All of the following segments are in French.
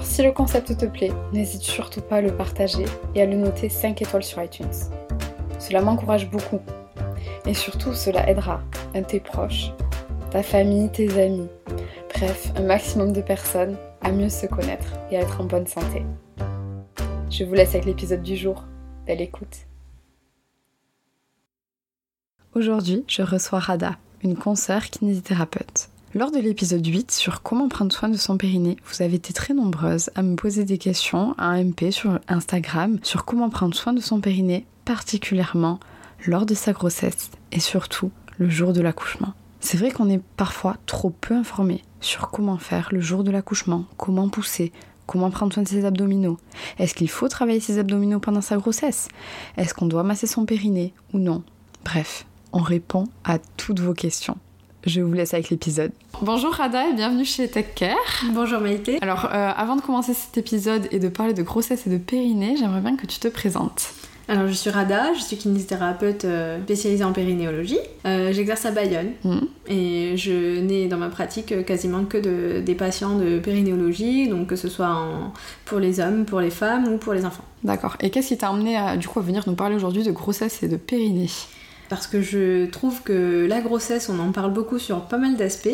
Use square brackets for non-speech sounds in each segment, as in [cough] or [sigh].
Alors si le concept te plaît, n'hésite surtout pas à le partager et à le noter 5 étoiles sur iTunes. Cela m'encourage beaucoup. Et surtout, cela aidera tes proches, ta famille, tes amis, bref, un maximum de personnes à mieux se connaître et à être en bonne santé. Je vous laisse avec l'épisode du jour. Belle écoute. Aujourd'hui, je reçois Rada, une consoeur kinésithérapeute. Lors de l'épisode 8 sur comment prendre soin de son périnée, vous avez été très nombreuses à me poser des questions à un MP sur Instagram sur comment prendre soin de son périnée, particulièrement lors de sa grossesse et surtout le jour de l'accouchement. C'est vrai qu'on est parfois trop peu informé sur comment faire le jour de l'accouchement, comment pousser, comment prendre soin de ses abdominaux. Est-ce qu'il faut travailler ses abdominaux pendant sa grossesse? Est-ce qu'on doit masser son périnée ou non? Bref, on répond à toutes vos questions. Je vous laisse avec l'épisode. Bonjour Rada et bienvenue chez Tech Care. Bonjour Maïté. Alors, euh, avant de commencer cet épisode et de parler de grossesse et de périnée, j'aimerais bien que tu te présentes. Alors, je suis Rada, je suis kinésithérapeute euh, spécialisée en périnéologie. Euh, J'exerce à Bayonne Hmm. et je n'ai dans ma pratique quasiment que de- des patients de périnéologie, donc que ce soit en- pour les hommes, pour les femmes ou pour les enfants. D'accord. Et qu'est-ce qui t'a amené à, du coup, à venir nous parler aujourd'hui de grossesse et de périnée? Parce que je trouve que la grossesse, on en parle beaucoup sur pas mal d'aspects.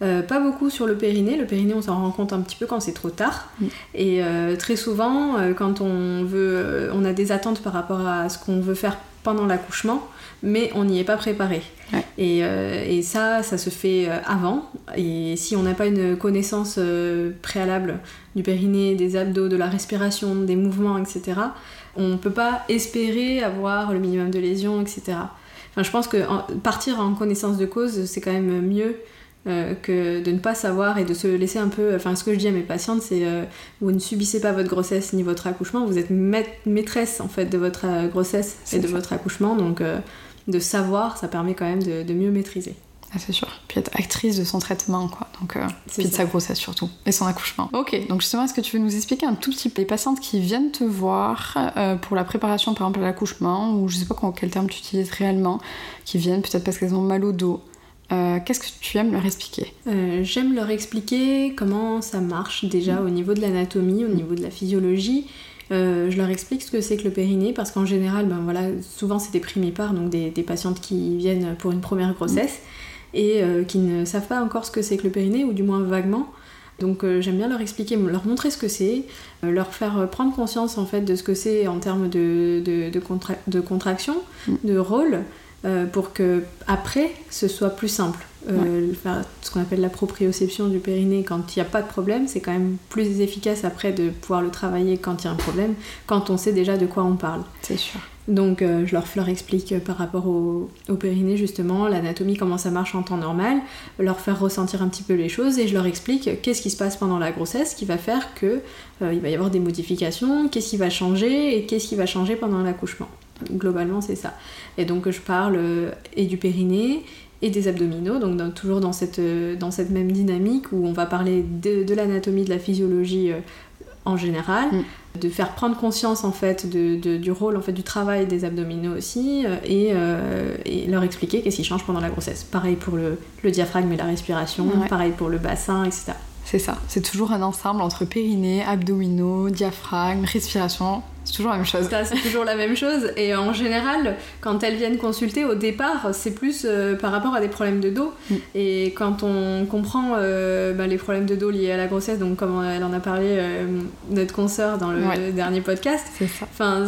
Euh, pas beaucoup sur le périnée. Le périnée, on s'en rend compte un petit peu quand c'est trop tard. Mm. Et euh, très souvent, euh, quand on veut, on a des attentes par rapport à ce qu'on veut faire pendant l'accouchement, mais on n'y est pas préparé. Ouais. Et, et ça, ça se fait avant. Et si on n'a pas une connaissance préalable du périnée, des abdos, de la respiration, des mouvements, etc., on peut pas espérer avoir le minimum de lésions, etc. Enfin, je pense que en- partir en connaissance de cause, c'est quand même mieux euh, que de ne pas savoir et de se laisser un peu. Enfin, ce que je dis à mes patientes, c'est euh, vous ne subissez pas votre grossesse ni votre accouchement, vous êtes maît- maîtresse en fait de votre euh, grossesse et de ça. votre accouchement, donc euh, de savoir, ça permet quand même de, de mieux maîtriser. Ah, c'est sûr. Puis être actrice de son traitement, quoi. Donc, euh, puis de sa grossesse surtout. Et son accouchement. Ok, donc justement, est-ce que tu veux nous expliquer un tout petit peu? Les patientes qui viennent te voir euh, pour la préparation, par exemple, à l'accouchement, ou je sais pas quel terme tu utilises réellement, qui viennent peut-être parce qu'elles ont mal au dos. Euh, Qu'est-ce que tu aimes leur expliquer? Euh, J'aime leur expliquer comment ça marche déjà au niveau de l'anatomie, au niveau de la physiologie. Euh, je leur explique ce que c'est que le périnée parce qu'en général, ben voilà, souvent c'est des primipares, donc des, des patientes qui viennent pour une première grossesse et euh, qui ne savent pas encore ce que c'est que le périnée ou du moins vaguement. Donc euh, j'aime bien leur expliquer, leur montrer ce que c'est, euh, leur faire prendre conscience en fait de ce que c'est en termes de, de, de, contra- de contraction, Mm. de rôle, pour que après ce soit plus simple. Euh, ce qu'on appelle la proprioception du périnée quand il n'y a pas de problème, c'est quand même plus efficace après de pouvoir le travailler quand il y a un problème, quand on sait déjà de quoi on parle. C'est sûr. Donc euh, je, leur, explique euh, par rapport au, au périnée justement, l'anatomie, comment ça marche en temps normal, leur faire ressentir un petit peu les choses et je leur explique qu'est-ce qui se passe pendant la grossesse qui va faire que il va y avoir des modifications, qu'est-ce qui va changer et qu'est-ce qui va changer pendant l'accouchement. Globalement c'est ça. Et donc je parle et du périnée et des abdominaux, donc dans- toujours dans cette, euh, dans cette même dynamique où on va parler de, de l'anatomie, de la physiologie euh, en général, Mm. de faire prendre conscience en fait de, de- du rôle en fait du travail des abdominaux aussi euh, et, euh, et leur expliquer qu'est-ce qui change pendant la grossesse. Pareil pour le, le diaphragme et la respiration, Ouais. pareil pour le bassin, etc. C'est ça. C'est toujours un ensemble entre périnée, abdominaux, diaphragme, respiration. C'est toujours la même chose. C'est toujours la même chose. Et en général, quand elles viennent consulter, au départ, c'est plus euh, par rapport à des problèmes de dos. Mm. Et quand on comprend euh, bah, les problèmes de dos liés à la grossesse, donc comme elle en a parlé, euh, notre consoeur dans le Ouais. dernier podcast,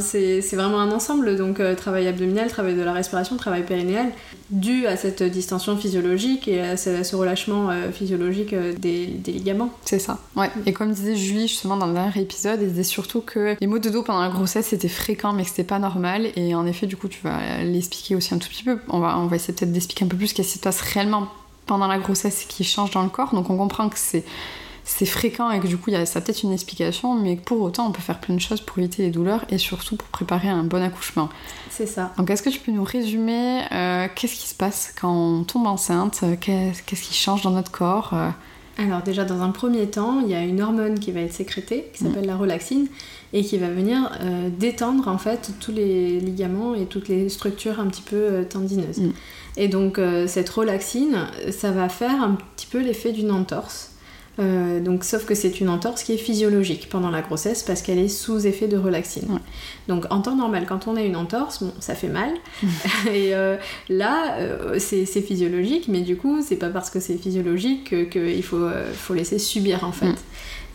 C'est vraiment un ensemble, donc travail abdominal, travail de la respiration, travail périnéal, dû à cette distension physiologique et à ce, à ce relâchement physiologique des, des ligaments. C'est ça. Ouais. Et comme disait Julie justement dans le dernier épisode, elle disait surtout que les maux de dos pendant la grossesse c'était fréquent mais que c'était pas normal. Et en effet, du coup, tu vas l'expliquer aussi un tout petit peu. On va, on va essayer peut-être d'expliquer un peu plus qu'est-ce qui se passe réellement pendant la grossesse qui change dans le corps. Donc on comprend que c'est c'est fréquent et que du coup y a ça a peut-être une explication, mais pour autant on peut faire plein de choses pour éviter les douleurs et surtout pour préparer un bon accouchement. C'est ça. Donc est-ce que tu peux nous résumer euh, qu'est-ce qui se passe quand on tombe enceinte? Qu'est- Qu'est-ce qui change dans notre corps? Alors déjà, dans un premier temps, il y a une hormone qui va être sécrétée, qui s'appelle la relaxine, et qui va venir euh, détendre en fait tous les ligaments et toutes les structures un petit peu euh, tendineuses. Mm. Et donc euh, cette relaxine, ça va faire un petit peu l'effet d'une entorse. Euh, donc, sauf que c'est une entorse qui est physiologique pendant la grossesse parce qu'elle est sous effet de relaxine. Ouais. Donc en temps normal, quand on a une entorse, bon, ça fait mal. [laughs] et euh, là, euh, c'est physiologique, mais du coup, c'est pas parce que c'est physiologique que- qu'il faut, faut laisser subir en fait. Mm.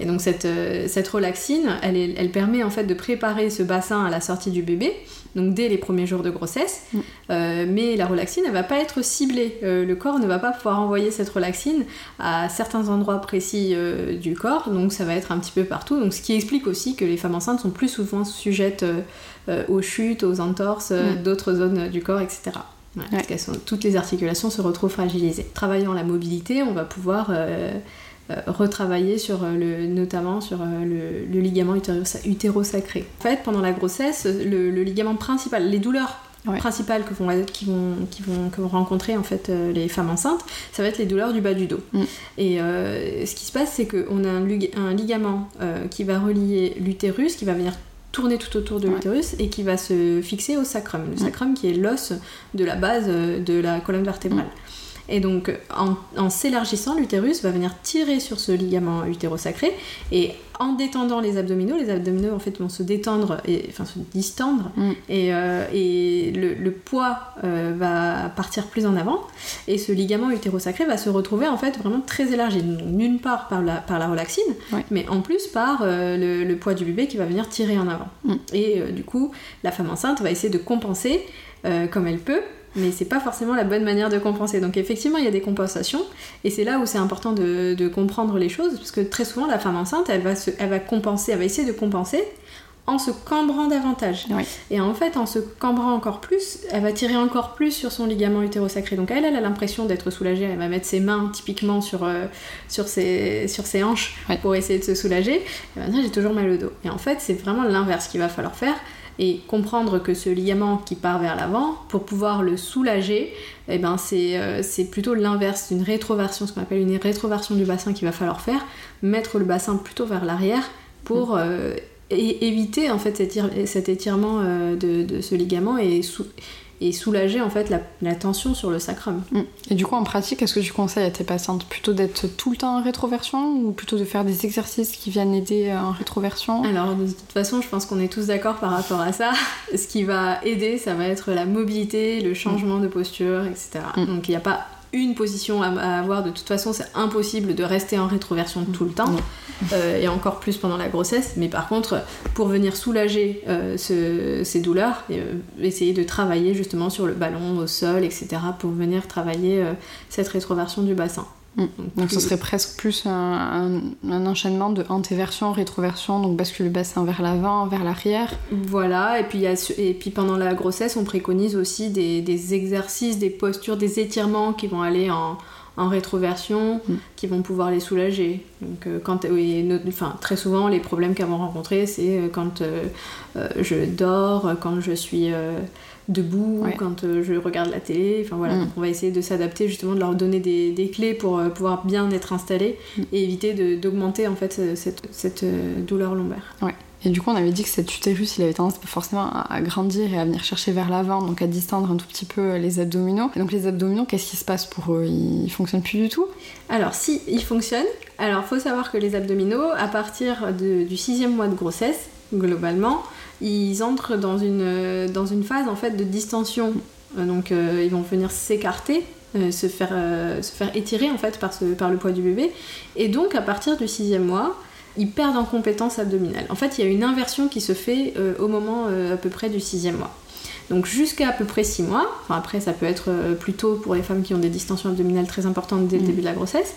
Et donc cette, cette relaxine, elle, est- elle permet en fait de préparer ce bassin à la sortie du bébé, donc dès les premiers jours de grossesse. Mm. Euh, mais la relaxine, elle va pas être ciblée. Euh, le corps ne va pas pouvoir envoyer cette relaxine à certains endroits précis euh, du corps, donc ça va être un petit peu partout. Donc ce qui explique aussi que les femmes enceintes sont plus souvent sujettes aux chutes, aux entorses, Mm. d'autres zones du corps, etc. Ouais, Ouais. parce qu'elles sont- toutes les articulations se retrouvent fragilisées. Travaillant la mobilité, on va pouvoir retravailler sur euh, le, notamment sur euh, le, le ligament utéro- utérosacré. En fait, pendant la grossesse, le, le ligament principal, les douleurs Ouais. principales que vont, qui vont, qui vont, que vont rencontrer en fait euh, les femmes enceintes, ça va être les douleurs du bas du dos. Mm. Et euh, ce qui se passe, c'est qu'on a un, lig- un ligament euh, qui va relier l'utérus, qui va venir tourner tout autour de Ouais. l'utérus et qui va se fixer au sacrum. Le Mm. sacrum qui est l'os de la base euh, de la colonne vertébrale. Et donc, en, en s'élargissant, l'utérus va venir tirer sur ce ligament utérosacré et en détendant les abdominaux, les abdominaux en fait vont se détendre, et, enfin se distendre, Mm. et, euh, et le, le poids euh, va partir plus en avant, et ce ligament utérosacré va se retrouver en fait vraiment très élargi, d'une part par la, par la relaxine, mais en plus par euh, le, le poids du bébé qui va venir tirer en avant. Mm. Et du coup, la femme enceinte va essayer de compenser comme elle peut, mais c'est pas forcément la bonne manière de compenser. Donc effectivement, il y a des compensations, et c'est là où c'est important de, de comprendre les choses, parce que très souvent, la femme enceinte, elle va, se, elle va compenser, elle va essayer de compenser en se cambrant davantage. Et en fait, en se cambrant encore plus, elle va tirer encore plus sur son ligament utérosacré. Donc elle, elle a l'impression d'être soulagée, elle va mettre ses mains typiquement sur, euh, sur, ses, sur ses hanches pour essayer de se soulager. Et maintenant, j'ai toujours mal au dos. Et en fait, c'est vraiment l'inverse qu'il va falloir faire et comprendre que ce ligament qui part vers l'avant, pour pouvoir le soulager, eh ben c'est euh, plutôt l'inverse d'une rétroversion, ce qu'on appelle une rétroversion du bassin qu'il va falloir faire, mettre le bassin plutôt vers l'arrière pour euh, é- éviter en fait cet, étir- cet étirement euh, de, de ce ligament et, et soulager en fait la, la tension sur le sacrum. Mm. Et du coup, en pratique, est-ce que tu conseilles à tes patientes plutôt d'être tout le temps en rétroversion ou plutôt de faire des exercices qui viennent aider euh, en rétroversion? Alors de toute façon, je pense qu'on est tous d'accord par rapport à ça. [laughs] Ce qui va aider, ça va être la mobilité, le changement de posture, etc. Mm. Donc il n'y a pas une position à, à avoir. De toute façon, c'est impossible de rester en rétroversion tout le temps, Non. euh, et encore plus pendant la grossesse. Mais par contre, pour venir soulager euh, ce- ces douleurs, euh, essayer de travailler justement sur le ballon, au sol, etc. pour venir travailler cette rétroversion du bassin. Mm. Donc ce serait presque plus un, un- un enchaînement de antéversion, rétroversion, donc bascule le bassin vers l'avant, vers l'arrière. Voilà, et puis, y a et puis pendant la grossesse, on préconise aussi des, des exercices, des postures, des étirements qui vont aller en, en rétroversion, Mm. qui vont pouvoir les soulager. Donc, euh, quand, oui, no- enfin, très souvent, les problèmes qu'elles vont rencontrer, c'est euh, quand euh, euh, je dors, quand je suis debout, Ouais. quand euh, je regarde la télé. Enfin voilà, Mm. Donc, on va essayer de s'adapter justement, de leur donner des, des clés pour euh, pouvoir bien être installées Mm. et éviter d'augmenter en fait euh, cette, cette, douleur lombaire. Et du coup, on avait dit que cet utérus, il avait tendance forcément à, grandir et à venir chercher vers l'avant, donc à distendre un tout petit peu les abdominaux. Et donc les abdominaux, qu'est-ce qui se passe pour eux? Ils fonctionnent plus du tout? Alors, si il fonctionne, alors faut savoir que les abdominaux, à partir de- du sixième mois de grossesse, globalement, ils entrent dans une, dans une phase en fait de distension. Donc ils vont venir s'écarter se, faire, se faire étirer en fait par, ce, par le poids du bébé. Et donc à partir du sixième mois, ils perdent en compétence abdominale. En fait, il y a une inversion qui se fait au moment à peu près du sixième mois. Donc jusqu'à à peu près 6 mois, enfin après ça peut être plus tôt pour les femmes qui ont des distensions abdominales très importantes dès le mm. début de la grossesse,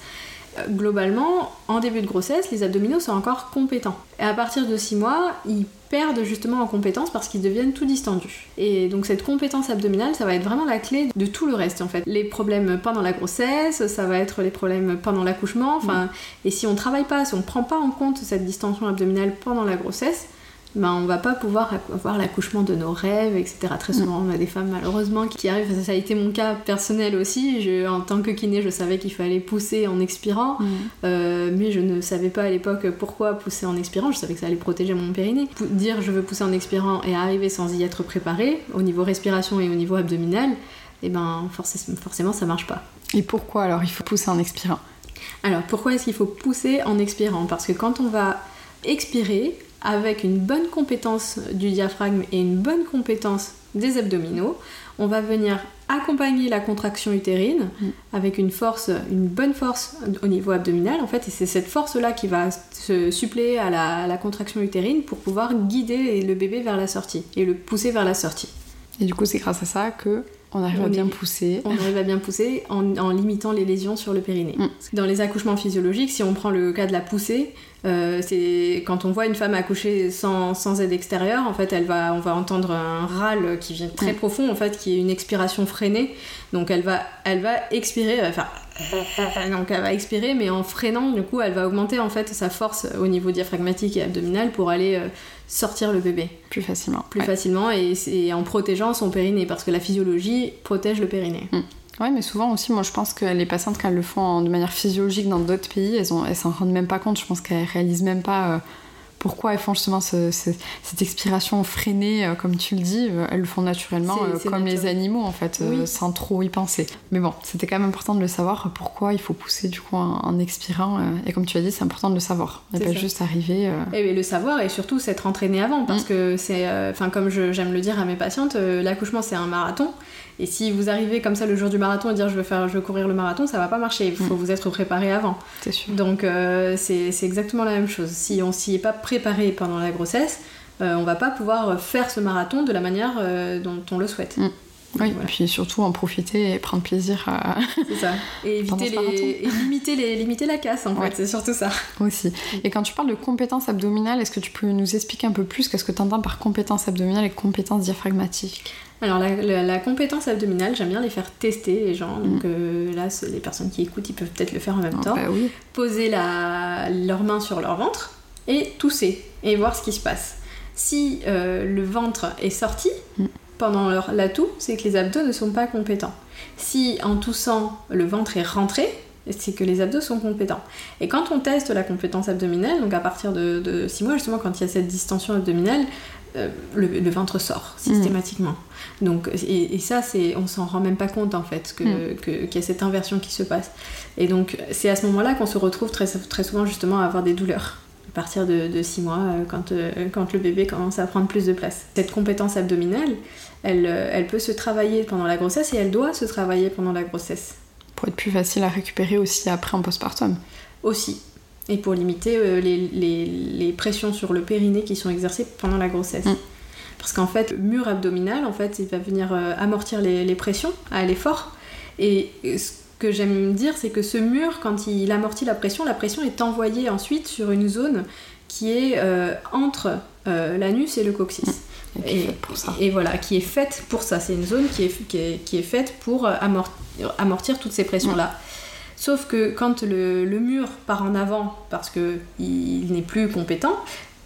globalement, en début de grossesse, les abdominaux sont encore compétents. Et à partir de 6 mois, ils perdent justement en compétence parce qu'ils deviennent tout distendus. Et donc cette compétence abdominale, ça va être vraiment la clé de tout le reste en fait. Les problèmes pendant la grossesse, ça va être les problèmes pendant l'accouchement, enfin, mm. et si on travaille pas, si on prend pas en compte cette distension abdominale pendant la grossesse, ben, on va pas pouvoir avoir l'accouchement de nos rêves, etc. Très souvent, on a des femmes malheureusement qui arrivent. Ça a été mon cas personnel aussi. Je, en tant que kiné, je savais qu'il fallait pousser en expirant, mm. euh, mais je ne savais pas à l'époque pourquoi pousser en expirant. Je savais que ça allait protéger mon périnée. Dire je veux pousser en expirant et arriver sans y être préparé, au niveau respiration et au niveau abdominal, et eh ben forcément ça marche pas. Et pourquoi alors il faut pousser en expirant? Alors pourquoi est-ce qu'il faut pousser en expirant? Parce que quand on va expirer, avec une bonne compétence du diaphragme et une bonne compétence des abdominaux, on va venir accompagner la contraction utérine mm. avec une force, une bonne force au niveau abdominal en fait, et c'est cette force-là qui va se suppléer à la, contraction utérine pour pouvoir guider le bébé vers la sortie et le pousser vers la sortie. Et du coup, c'est grâce à ça que on arrive à bien pousser. On arrive à bien pousser en, limitant les lésions sur le périnée. Mm. Dans les accouchements physiologiques, si on prend le cas de la poussée, euh, c'est quand on voit une femme accoucher sans, sans, aide extérieure, en fait, elle va, on va entendre un râle qui vient très profond, en fait, qui est une expiration freinée. Donc elle va, elle va expirer, elle va faire donc elle va expirer, mais en freinant, du coup, elle va augmenter en fait sa force au niveau diaphragmatique et abdominal pour aller euh, sortir le bébé plus facilement. Plus facilement et, en protégeant son périnée, parce que la physiologie protège le périnée. Mm. Ouais, mais souvent aussi, moi je pense que les patientes, quand elles le font de manière physiologique dans d'autres pays, elles, elles s'en rendent même pas compte. Je pense qu'elles réalisent même pas. Euh, pourquoi elles font justement cette expiration freinée, euh, comme tu le dis, euh, elles le font naturellement, euh, comme les animaux en fait, sans trop y penser. Mais bon, c'était quand même important de le savoir, pourquoi il faut pousser du coup en, expirant, et comme tu as dit, c'est important de le savoir, et pas juste arriver. Et, le savoir, et surtout s'être entraîné avant, parce mm. que c'est, enfin comme j'aime le dire à mes patientes, l'accouchement c'est un marathon, et si vous arrivez comme ça le jour du marathon et dire je veux faire, je veux courir le marathon, ça va pas marcher. Il faut mm. vous être préparé avant. C'est sûr. Donc euh, c'est exactement la même chose. Si on s'y est pas préparé pendant la grossesse, euh, on va pas pouvoir faire ce marathon de la manière euh, dont on le souhaite. Mm. Oui, et puis surtout en profiter et prendre plaisir à. C'est ça. Et, [laughs] éviter les... et limiter, les... limiter la casse, en fait, c'est surtout ça. Aussi. Et quand tu parles de compétences abdominales, est-ce que tu peux nous expliquer un peu plus qu'est-ce que tu entends par compétences abdominales et compétences diaphragmatiques? Alors la, compétence abdominale, j'aime bien les faire tester les gens. Donc mm. euh, là, les personnes qui écoutent, ils peuvent peut-être le faire en même ah, temps. Bah oui. Poser la, leurs mains sur leur ventre et tousser et voir ce qui se passe. Si euh, le ventre est sorti mm. pendant leur, la toux, c'est que les abdos ne sont pas compétents. Si en toussant, le ventre est rentré, c'est que les abdos sont compétents. Et quand on teste la compétence abdominale, donc à partir de, 6 mois, justement, quand il y a cette distension abdominale, euh, le, ventre sort systématiquement. Donc, et, ça, c'est, on s'en rend même pas compte en fait mm. que, qu'il y a cette inversion qui se passe. Et donc, c'est à ce moment-là qu'on se retrouve très, très souvent justement à avoir des douleurs à partir de 6 mois, euh, quand, euh, quand le bébé commence à prendre plus de place. Cette compétence abdominale, elle, elle peut se travailler pendant la grossesse et elle doit se travailler pendant la grossesse. Pour être plus facile à récupérer aussi après en postpartum. Aussi, et pour limiter les, les, les, pressions sur le périnée qui sont exercées pendant la grossesse. Mm. Parce qu'en fait, le mur abdominal, en fait, il va venir euh, amortir les, pressions à l'effort. Et ce que j'aime dire, c'est que ce mur, quand il amortit la pression, la pression est envoyée ensuite sur une zone qui est euh, entre euh, l'anus et le coccyx. Et, pour ça. et, voilà, qui est faite pour ça. C'est une zone qui est, qui est, qui est faite pour amortir, amortir toutes ces pressions-là. Sauf que quand le, le, mur part en avant parce qu'il n'est plus compétent,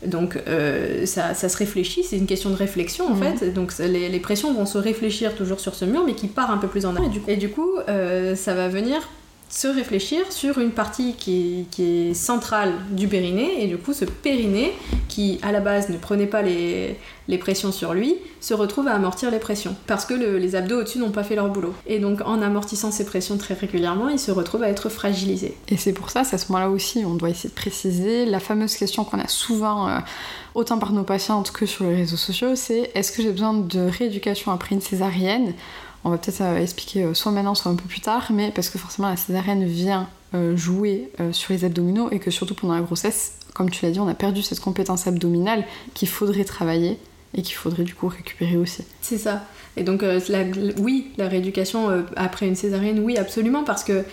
donc euh, ça, se réfléchit, c'est une question de réflexion en mhm. fait. Donc les, pressions vont se réfléchir toujours sur ce mur, mais qui part un peu plus en avant. Et du coup, euh, ça va venir se réfléchir sur une partie qui, est centrale du périnée, et du coup ce périnée, qui à la base ne prenait pas les, pressions sur lui, se retrouve à amortir les pressions, parce que les abdos au-dessus n'ont pas fait leur boulot. Et donc en amortissant ces pressions très régulièrement, il se retrouve à être fragilisé. Et c'est pour ça, c'est à ce moment-là aussi, on doit essayer de préciser la fameuse question qu'on a souvent, euh, autant par nos patientes que sur les réseaux sociaux, c'est est-ce que j'ai besoin de rééducation après une césarienne? On va peut-être euh, expliquer euh, soit maintenant, soit un peu plus tard, mais parce que forcément la césarienne vient euh, jouer sur les abdominaux et que surtout pendant la grossesse, comme tu l'as dit, on a perdu cette compétence abdominale qu'il faudrait travailler et qu'il faudrait du coup récupérer aussi. C'est ça. Et donc, oui, la rééducation après une césarienne, oui, absolument, parce que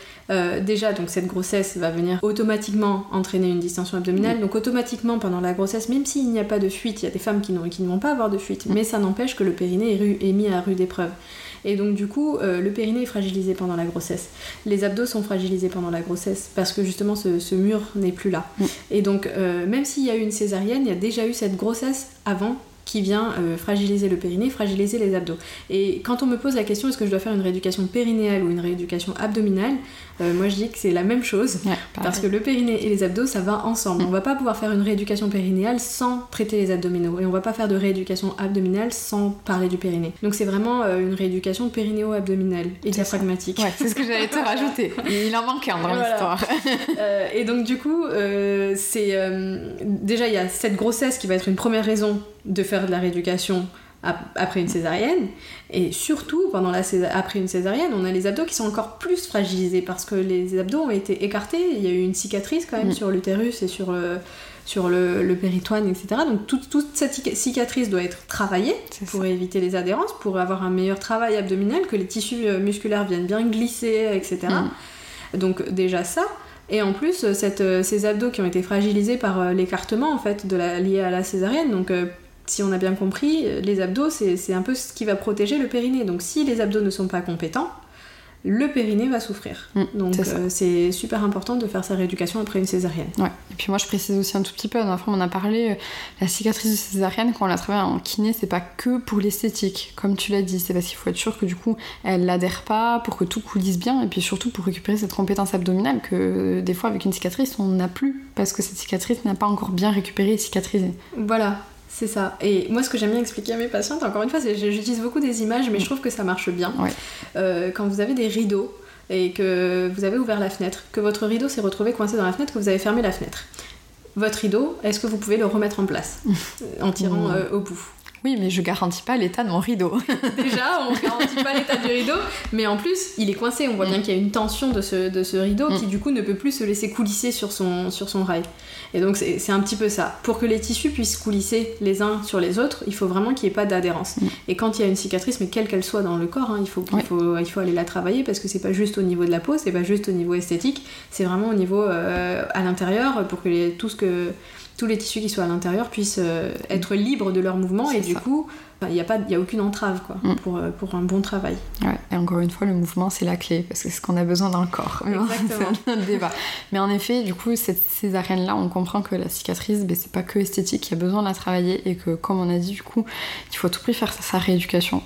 déjà, donc cette grossesse va venir automatiquement entraîner une distension abdominale. Donc, automatiquement, pendant la grossesse, même s'il n'y a pas de fuite, il y a des femmes qui, qui ne vont pas avoir de fuite, mais ça n'empêche que le périnée est, est mis à rude épreuve. Et donc du coup, euh, le périnée est fragilisé pendant la grossesse. Les abdos sont fragilisés pendant la grossesse parce que justement ce, mur n'est plus là. Mm. Et donc euh, même s'il y a eu une césarienne, il y a déjà eu cette grossesse avant qui vient euh, fragiliser le périnée, fragiliser les abdos. Et quand on me pose la question est-ce que je dois faire une rééducation périnéale ou une rééducation abdominale, euh, moi je dis que c'est la même chose parce que le périnée et les abdos ça va ensemble. Mm. On va pas pouvoir faire une rééducation périnéale sans traiter les abdominaux et on va pas faire de rééducation abdominale sans parler du périnée. Donc c'est vraiment euh, une rééducation périnéo-abdominale et diaphragmatique. Ouais, c'est ce que j'allais te [laughs] rajouter. Il en manque un dans l'histoire. [laughs] et donc du coup, c'est déjà il y a cette grossesse qui va être une première raison de faire de la rééducation après une césarienne. Et surtout, pendant la après une césarienne, on a les abdos qui sont encore plus fragilisés parce que les abdos ont été écartés. Il y a eu une cicatrice quand même mm. sur l'utérus et sur le, sur le, péritoine, etc. Donc toute, toute, cette cicatrice doit être travaillée pour éviter les adhérences, pour avoir un meilleur travail abdominal, que les tissus euh, musculaires viennent bien glisser, etc. Mm. Donc déjà ça. Et en plus, cette, euh, ces abdos qui ont été fragilisés par euh, l'écartement en fait de la, lié à la césarienne, donc si on a bien compris, les abdos, c'est un peu ce qui va protéger le périnée. Donc si les abdos ne sont pas compétents, le périnée va souffrir. Mm, Donc euh, c'est super important de faire sa rééducation après une césarienne. Ouais. Et puis moi je précise aussi un tout petit peu, la fois on en a parlé, euh, la cicatrice de césarienne quand on la travaille en kiné, c'est pas que pour l'esthétique, comme tu l'as dit, c'est parce qu'il faut être sûr que du coup elle l'adhère pas pour que tout coulisse bien et puis surtout pour récupérer cette compétence abdominale que euh, des fois avec une cicatrice on n'a plus parce que cette cicatrice n'a pas encore bien récupéré et cicatrisé. Voilà, c'est ça. Et moi, ce que j'aime bien expliquer à mes patientes, encore une fois, c'est j'utilise beaucoup des images, mais je trouve que ça marche bien. Euh, quand vous avez des rideaux et que vous avez ouvert la fenêtre, que votre rideau s'est retrouvé coincé dans la fenêtre, que vous avez fermé la fenêtre. Votre rideau, est-ce que vous pouvez le remettre en place [laughs] en tirant euh, au bout? Oui, mais je garantis pas l'état de mon rideau. [laughs] Déjà, on garantit pas l'état du rideau, mais en plus, il est coincé. On voit bien qu'il y a une tension de ce, de ce rideau qui, mm. du coup, ne peut plus se laisser coulisser sur son, sur son rail. Et donc, c'est un petit peu ça. Pour que les tissus puissent coulisser les uns sur les autres, il faut vraiment qu'il n'y ait pas d'adhérence. Mm. Et quand il y a une cicatrice, mais quelle qu'elle soit dans le corps, hein, il, faut, il, faut, il faut aller la travailler parce que c'est pas juste au niveau de la peau, c'est pas juste au niveau esthétique, c'est vraiment au niveau euh, à l'intérieur pour que les, tout ce que tous les tissus qui soient à l'intérieur puissent euh, être libres de leur mouvement et du coup il n'y a, pas, a aucune entrave quoi, mm. pour, euh, pour un bon travail. Et encore une fois, le mouvement c'est la clé parce que c'est ce qu'on a besoin dans le corps. [laughs] c'est un débat. Mais en effet, du coup, cette césarienne là, on comprend que la cicatrice, ben, c'est pas que esthétique, il y a besoin de la travailler et que, comme on a dit, du coup, il faut à tout prix faire sa, rééducation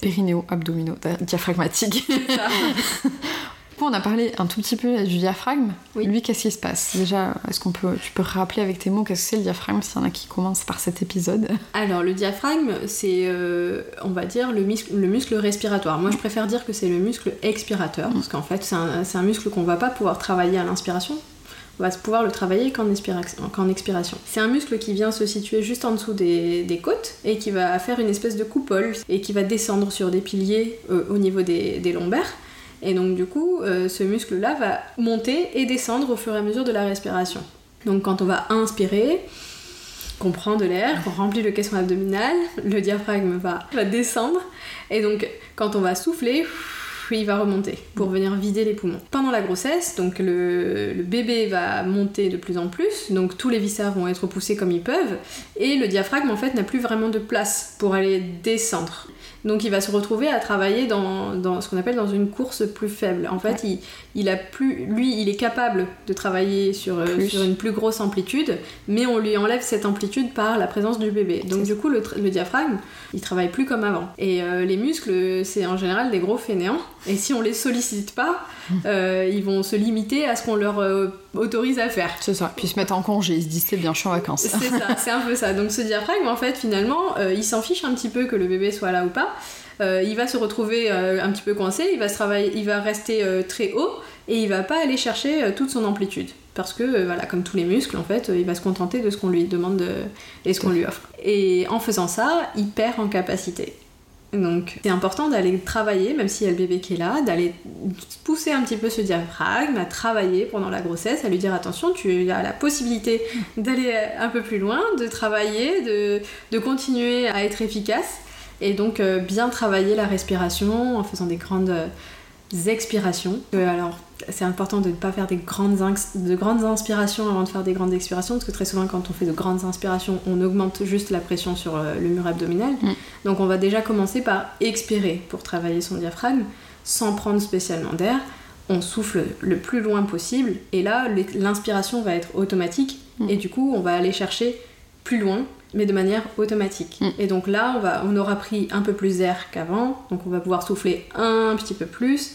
périnéo, abdominaux, diaphragmatique. [laughs] On a parlé un tout petit peu du diaphragme. Lui, qu'est-ce qui se passe Déjà, est-ce qu'on peut, tu peux rappeler avec tes mots qu'est-ce que c'est le diaphragme s'il y en a qui commencent par cet épisode Alors, le diaphragme, c'est, euh, on va dire, le, muscle, le muscle respiratoire. Moi, je préfère dire que c'est le muscle expirateur, parce qu'en fait, c'est un, muscle qu'on va pas pouvoir travailler à l'inspiration. On va pouvoir le travailler qu'en expiration. C'est un muscle qui vient se situer juste en dessous des, côtes et qui va faire une espèce de coupole et qui va descendre sur des piliers euh, au niveau des lombaires et donc du coup, euh, ce muscle-là va monter et descendre au fur et à mesure de la respiration. Donc quand on va inspirer, qu'on prend de l'air, qu'on remplit le caisson abdominal, le diaphragme va, descendre. Et donc quand on va souffler, il va remonter pour venir vider les poumons. Pendant la grossesse, donc le, bébé va monter de plus en plus, donc tous les viscères vont être poussés comme ils peuvent, et le diaphragme en fait n'a plus vraiment de place pour aller descendre. Donc il va se retrouver à travailler dans, dans ce qu'on appelle dans une course plus faible. En fait, il, il a plus, lui, il est capable de travailler sur, euh, sur une plus grosse amplitude, mais on lui enlève cette amplitude par la présence du bébé. Donc du coup, le, le diaphragme, il travaille plus comme avant. Et euh, les muscles, c'est en général des gros fainéants. Et si on les sollicite pas, [laughs] euh, ils vont se limiter à ce qu'on leur autorise à faire. C'est ça. Puis ils se mettent en congé, ils se disent c'est bien, je suis en vacances. C'est ça, c'est un peu ça. Donc ce diaphragme, en fait, finalement, il s'en fiche un petit peu que le bébé soit là ou pas. Euh, il va se retrouver euh, un petit peu coincé, il va, se travailler, il va rester euh, très haut et il va pas aller chercher toute son amplitude. Parce que, voilà, comme tous les muscles, en fait, il va se contenter de ce qu'on lui demande de- et ce qu'on lui offre. Et en faisant ça, il perd en capacité. Donc c'est important d'aller travailler, même s'il y a le bébé qui est là, d'aller pousser un petit peu ce diaphragme, à travailler pendant la grossesse, à lui dire attention, tu as la possibilité d'aller un peu plus loin, de travailler, de continuer à être efficace, et donc euh, bien travailler la respiration en faisant des grandes euh, expirations. Euh, alors c'est important de ne pas faire des grandes, de grandes inspirations avant de faire des grandes expirations, parce que très souvent quand on fait de grandes inspirations, on augmente juste la pression sur le mur abdominal. Mm. Donc on va déjà commencer par expirer pour travailler son diaphragme, sans prendre spécialement d'air. On souffle le plus loin possible, et là l'inspiration va être automatique, Mm. et du coup on va aller chercher plus loin, mais de manière automatique. Mm. Et donc là, on, va, on aura pris un peu plus d'air qu'avant, donc on va pouvoir souffler un petit peu plus.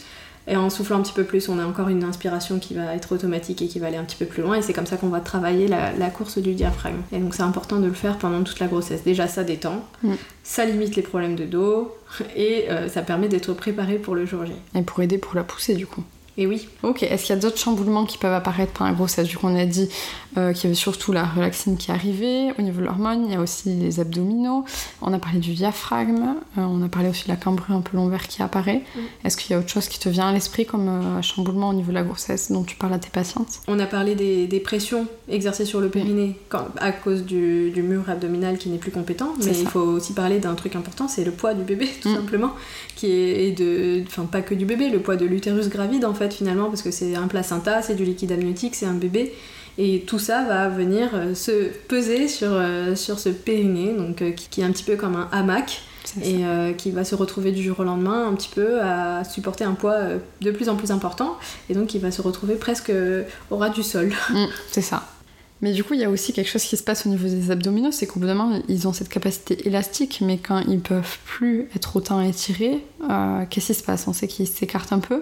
Et en soufflant un petit peu plus, on a encore une inspiration qui va être automatique et qui va aller un petit peu plus loin. Et c'est comme ça qu'on va travailler la, la course du diaphragme. Et donc c'est important de le faire pendant toute la grossesse. Déjà, ça détend, Mm. ça limite les problèmes de dos [laughs] et euh, ça permet d'être préparé pour le jour J. Et pour aider pour la pousser du coup. Et oui, Ok, est-ce qu'il y a d'autres chamboulements qui peuvent apparaître pendant la grossesse? Du coup, on a dit euh, qu'il y avait surtout la relaxine qui arrivait. Au niveau de l'hormone, il y a aussi les abdominaux. On a parlé du diaphragme. euh, on a parlé aussi de la cambrure un peu lombaire qui apparaît. Est-ce qu'il y a autre chose qui te vient à l'esprit comme euh, chamboulement au niveau de la grossesse dont tu parles à tes patientes? On a parlé des, des pressions exercées sur le périnée quand- à cause du, du mur abdominal qui n'est plus compétent. Mais il faut aussi parler d'un truc important, c'est le poids du bébé, tout Mm. simplement. Qui est de. Enfin, pas que du bébé, le poids de l'utérus gravide, en fait, finalement, parce que c'est un placenta, c'est du liquide amniotique, c'est un bébé. Et tout ça va venir euh, se peser sur, euh, sur ce périnée, donc, euh, qui, qui est un petit peu comme un hamac, et euh, qui va se retrouver du jour au lendemain un petit peu à supporter un poids de plus en plus important, et donc il va se retrouver presque au ras du sol. [laughs] Mm, c'est ça. Mais du coup, il y a aussi quelque chose qui se passe au niveau des abdominaux, c'est qu'au bout d'un moment, ils ont cette capacité élastique, mais quand ils peuvent plus être autant étirés, euh, qu'est-ce qui se passe? On sait qu'ils s'écartent un peu.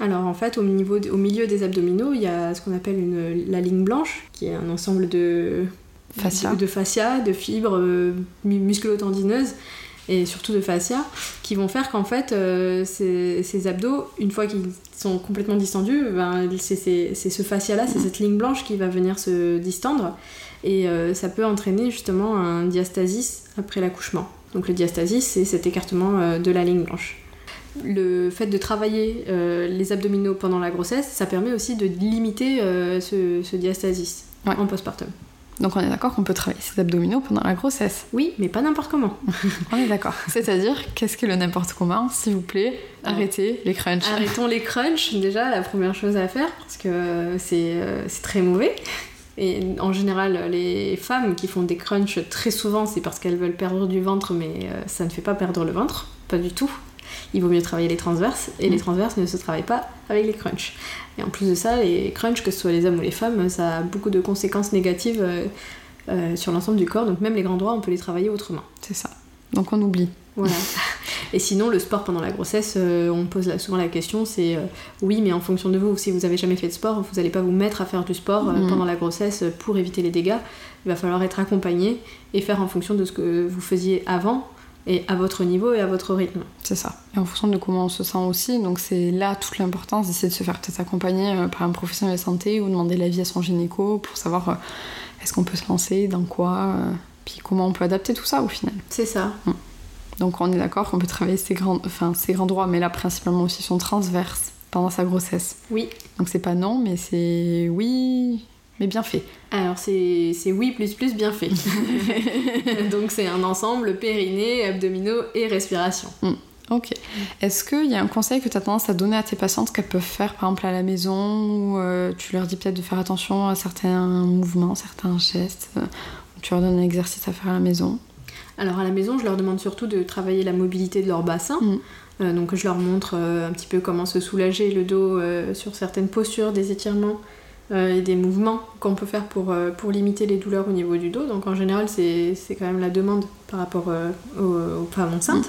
Alors en fait, au, niveau, au milieu des abdominaux, il y a ce qu'on appelle une, la ligne blanche, qui est un ensemble de Fascia. de, de fascia, de fibres euh, mu- musculo-tendineuses et surtout de fascia, qui vont faire qu'en fait, euh, ces, ces abdos, une fois qu'ils sont complètement distendus, ben, c'est ce fascia-là, c'est cette ligne blanche qui va venir se distendre et euh, ça peut entraîner justement un diastasis après l'accouchement. Donc le diastasis, c'est cet écartement euh, de la ligne blanche. Le fait de travailler euh, les abdominaux pendant la grossesse, ça permet aussi de limiter euh, ce, ce diastasis Ouais. en postpartum. Donc on est d'accord qu'on peut travailler ses abdominaux pendant la grossesse. Oui, mais pas n'importe comment. [laughs] On est d'accord. C'est-à-dire, qu'est-ce que le n'importe comment S'il vous plaît, arrêtez les crunchs. Arrêtons les crunchs, déjà, la première chose à faire, parce que c'est euh, c'est très mauvais. Et en général, les femmes qui font des crunchs très souvent, c'est parce qu'elles veulent perdre du ventre, mais ça ne fait pas perdre le ventre, pas du tout. Il vaut mieux travailler les transverses, et les Mm. transverses ne se travaillent pas avec les crunchs. Et en plus de ça, les crunchs, que ce soit les hommes ou les femmes, ça a beaucoup de conséquences négatives euh, euh, sur l'ensemble du corps, donc même les grands droits, on peut les travailler autrement. C'est ça. Donc on oublie. Voilà. [laughs] Et sinon, le sport pendant la grossesse, euh, on pose là souvent la question, c'est euh, oui, mais en fonction de vous, si vous avez jamais fait de sport, vous n'allez pas vous mettre à faire du sport euh, Mhm. pendant la grossesse pour éviter les dégâts. Il va falloir être accompagné et faire en fonction de ce que vous faisiez avant et à votre niveau et à votre rythme. C'est ça. Et en fonction de comment on se sent aussi. Donc c'est là toute l'importance d'essayer de se faire peut-être accompagner euh, par un professionnel de santé ou demander l'avis à son gynéco pour savoir euh, est-ce qu'on peut se lancer, dans quoi, euh, puis comment on peut adapter tout ça au final. C'est ça. Donc on est d'accord qu'on peut travailler ces grands, enfin, ces grands droits, mais là principalement aussi son transverse pendant sa grossesse. Oui. Donc c'est pas non, mais c'est oui, mais bien fait. Alors c'est oui plus plus bien fait. [laughs] Donc c'est un ensemble périnée, abdominaux et respiration. Ok. Est-ce qu'il y a un conseil que tu as tendance à donner à tes patientes qu'elles peuvent faire par exemple à la maison ou euh, tu leur dis peut-être de faire attention à certains mouvements, certains gestes euh, tu leur donnes un exercice à faire à la maison? Alors à la maison, je leur demande surtout de travailler la mobilité de leur bassin. Mm. Euh, donc je leur montre un petit peu comment se soulager le dos sur certaines postures, des étirements et des mouvements qu'on peut faire pour, euh, pour limiter les douleurs au niveau du dos. Donc en général, c'est quand même la demande par rapport euh, aux, aux femmes enceintes.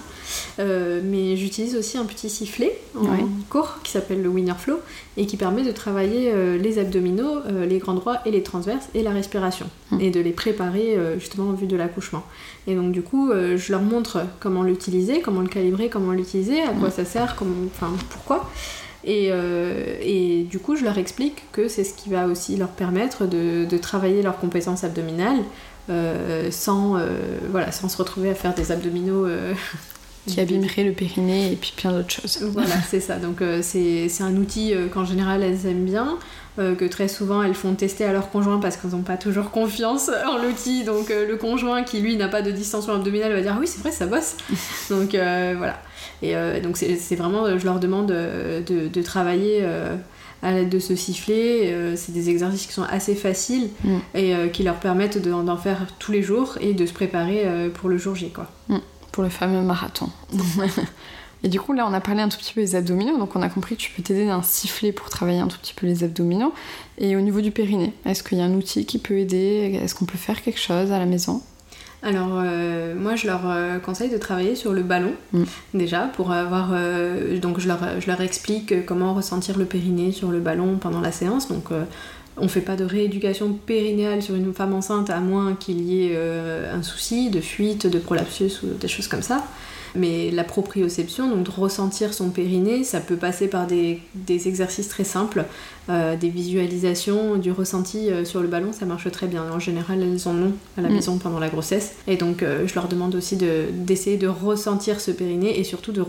Euh, mais j'utilise aussi un petit sifflet en Ouais. cours qui s'appelle le Winner Flow et qui permet de travailler euh, les abdominaux, euh, les grands droits et les transverses et la respiration Mm. et de les préparer euh, justement en vue de l'accouchement. Et donc du coup, euh, je leur montre comment l'utiliser, comment le calibrer, comment l'utiliser, à quoi ça sert, comment, enfin pourquoi. Et, euh, et du coup, je leur explique que c'est ce qui va aussi leur permettre de, de travailler leurs compétences abdominales euh, sans, euh, voilà, sans se retrouver à faire des abdominaux euh, [laughs] Qui abîmerait le périnée et puis plein d'autres choses. voilà, c'est ça. Donc c'est un outil qu'en général elles aiment bien, euh, que très souvent elles font tester à leur conjoint parce qu'elles n'ont pas toujours confiance en l'outil. Donc euh, le conjoint qui lui n'a pas de distension abdominale va dire ah oui c'est vrai ça bosse. [laughs] donc euh, voilà. Et donc c'est vraiment, je leur demande de, de travailler. à l'aide de ce sifflet, Euh, c'est des exercices qui sont assez faciles Mm. et euh, qui leur permettent de- d'en faire tous les jours et de se préparer euh, pour le jour J. Quoi. Pour le fameux marathon. [laughs] et du coup, là, on a parlé un tout petit peu des abdominaux. Donc, on a compris que tu peux t'aider d'un sifflet pour travailler un tout petit peu les abdominaux. Et au niveau du périnée, est-ce qu'il y a un outil qui peut aider? Est-ce qu'on peut faire quelque chose à la maison? Alors, euh, moi, je leur euh, conseille de travailler sur le ballon, Mm. déjà, pour avoir. euh, donc, je leur, je leur explique comment ressentir le périnée sur le ballon pendant la séance. Donc, on fait pas de rééducation périnéale sur une femme enceinte à moins qu'il y ait un souci de fuite, de prolapsus ou des choses comme ça. Mais la proprioception, donc de ressentir son périnée, ça peut passer par des, des exercices très simples, euh, des visualisations, du ressenti euh, sur le ballon, ça marche très bien. En général, elles en ont à la Mm. maison pendant la grossesse. Et donc, euh, je leur demande aussi de- d'essayer de, ressentir ce périnée et surtout de,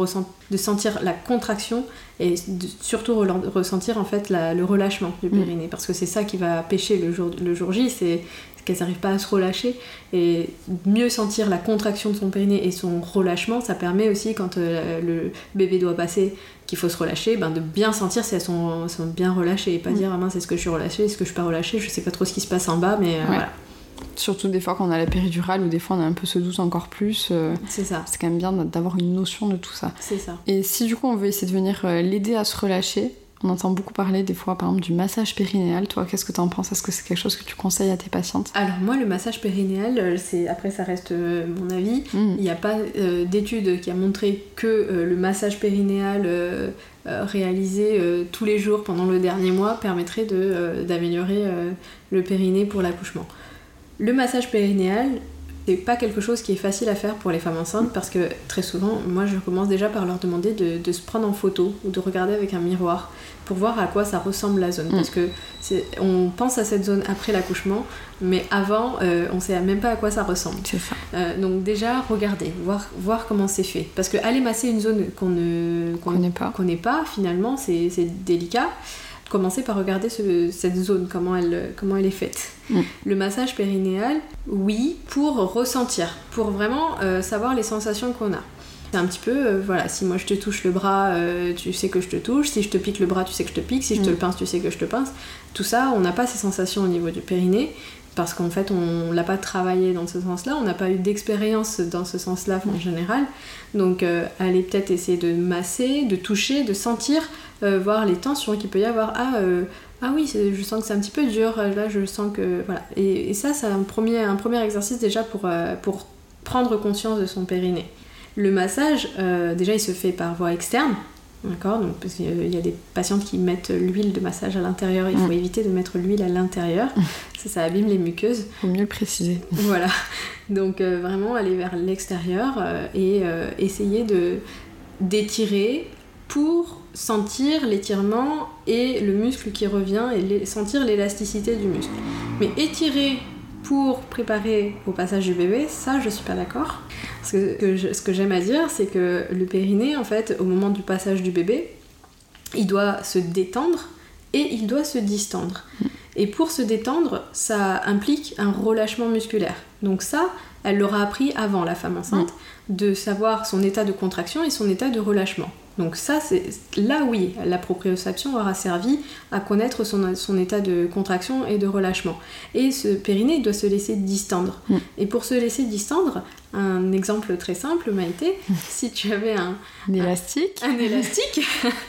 de sentir la contraction et de- surtout ressentir en fait la- le relâchement du Mm. périnée. Parce que c'est ça qui va pêcher le jour, le jour J, c'est qu'elles n'arrivent pas à se relâcher. Et mieux sentir la contraction de son périnée et son relâchement, ça permet aussi quand euh, le bébé doit passer, qu'il faut se relâcher, ben de bien sentir si elles sont, sont bien relâchées et pas Mm. dire ah mince est-ce que je suis relâchée, est-ce que je suis pas relâchée, je sais pas trop ce qui se passe en bas, mais euh, voilà, Surtout des fois quand on a la péridurale ou des fois on a un peu ce doute encore plus. euh, c'est ça, c'est quand même bien d'avoir une notion de tout ça. c'est ça. Et si du coup on veut essayer de venir l'aider à se relâcher, on entend beaucoup parler des fois par exemple du massage périnéal. Toi, qu'est-ce que t'en penses? Est-ce que c'est quelque chose que tu conseilles à tes patientes? Alors moi le massage périnéal, euh, c'est après ça reste euh, mon avis. Hmm. Il n'y a pas euh, d'étude qui a montré que euh, le massage périnéal réalisé tous les jours pendant le dernier mois permettrait de, d'améliorer le périnée pour l'accouchement. Le massage périnéal, c'est pas quelque chose qui est facile à faire pour les femmes enceintes parce que très souvent, moi je commence déjà par leur demander de, de se prendre en photo ou de regarder avec un miroir pour voir à quoi ça ressemble la zone. Mm. Parce que on pense à cette zone après l'accouchement, mais avant, euh, on sait même pas à quoi ça ressemble. C'est ça. Euh, donc déjà, regardez, voir, voir comment c'est fait. Parce que aller masser une zone qu'on ne On connaît pas. connaît pas, finalement, c'est c'est délicat. Commencez par regarder ce- cette zone, comment elle, comment elle est faite. Mm. Le massage périnéal, oui, pour ressentir, pour vraiment euh, savoir les sensations qu'on a. C'est un petit peu, euh, voilà, si moi je te touche le bras, euh, tu sais que je te touche, si je te pique le bras, tu sais que je te pique, si je te Mm. le pince, tu sais que je te pince. Tout ça, on n'a pas ces sensations au niveau du périnée, parce qu'en fait, on l'a pas travaillé dans ce sens-là, on n'a pas eu d'expérience dans ce sens-là en général. Donc, euh, allez peut-être essayer de masser, de toucher, de sentir, euh, voir les tensions qu'il peut y avoir. Ah, ah oui, je sens que c'est un petit peu dur, là je sens que. Voilà. Et, et ça, c'est un premier, un premier exercice déjà pour, pour prendre conscience de son périnée. Le massage, euh, déjà, il se fait par voie externe. D'accord Donc, parce qu'il y a des patientes qui mettent l'huile de massage à l'intérieur, il faut Mm. éviter de mettre l'huile à l'intérieur. Ça, ça abîme les muqueuses. Faut mieux le préciser. Voilà. Donc euh, vraiment aller vers l'extérieur euh, et euh, essayer de d'étirer pour sentir l'étirement et le muscle qui revient et sentir l'élasticité du muscle. Mais étirer pour préparer au passage du bébé, ça je suis pas d'accord. Parce que, que je- ce que j'aime à dire, c'est que le périnée, en fait, au moment du passage du bébé, il doit se détendre et il doit se distendre. Et pour se détendre, ça implique un relâchement musculaire. Donc ça, elle l'aura appris avant la femme enceinte, de savoir son état de contraction et son état de relâchement. Donc ça, c'est là oui, la proprioception aura servi à connaître son, son, état de contraction et de relâchement. Et ce périnée doit se laisser distendre. Mm. Et pour se laisser distendre, un exemple très simple m'a été, [laughs] si tu avais un, Un élastique. un élastique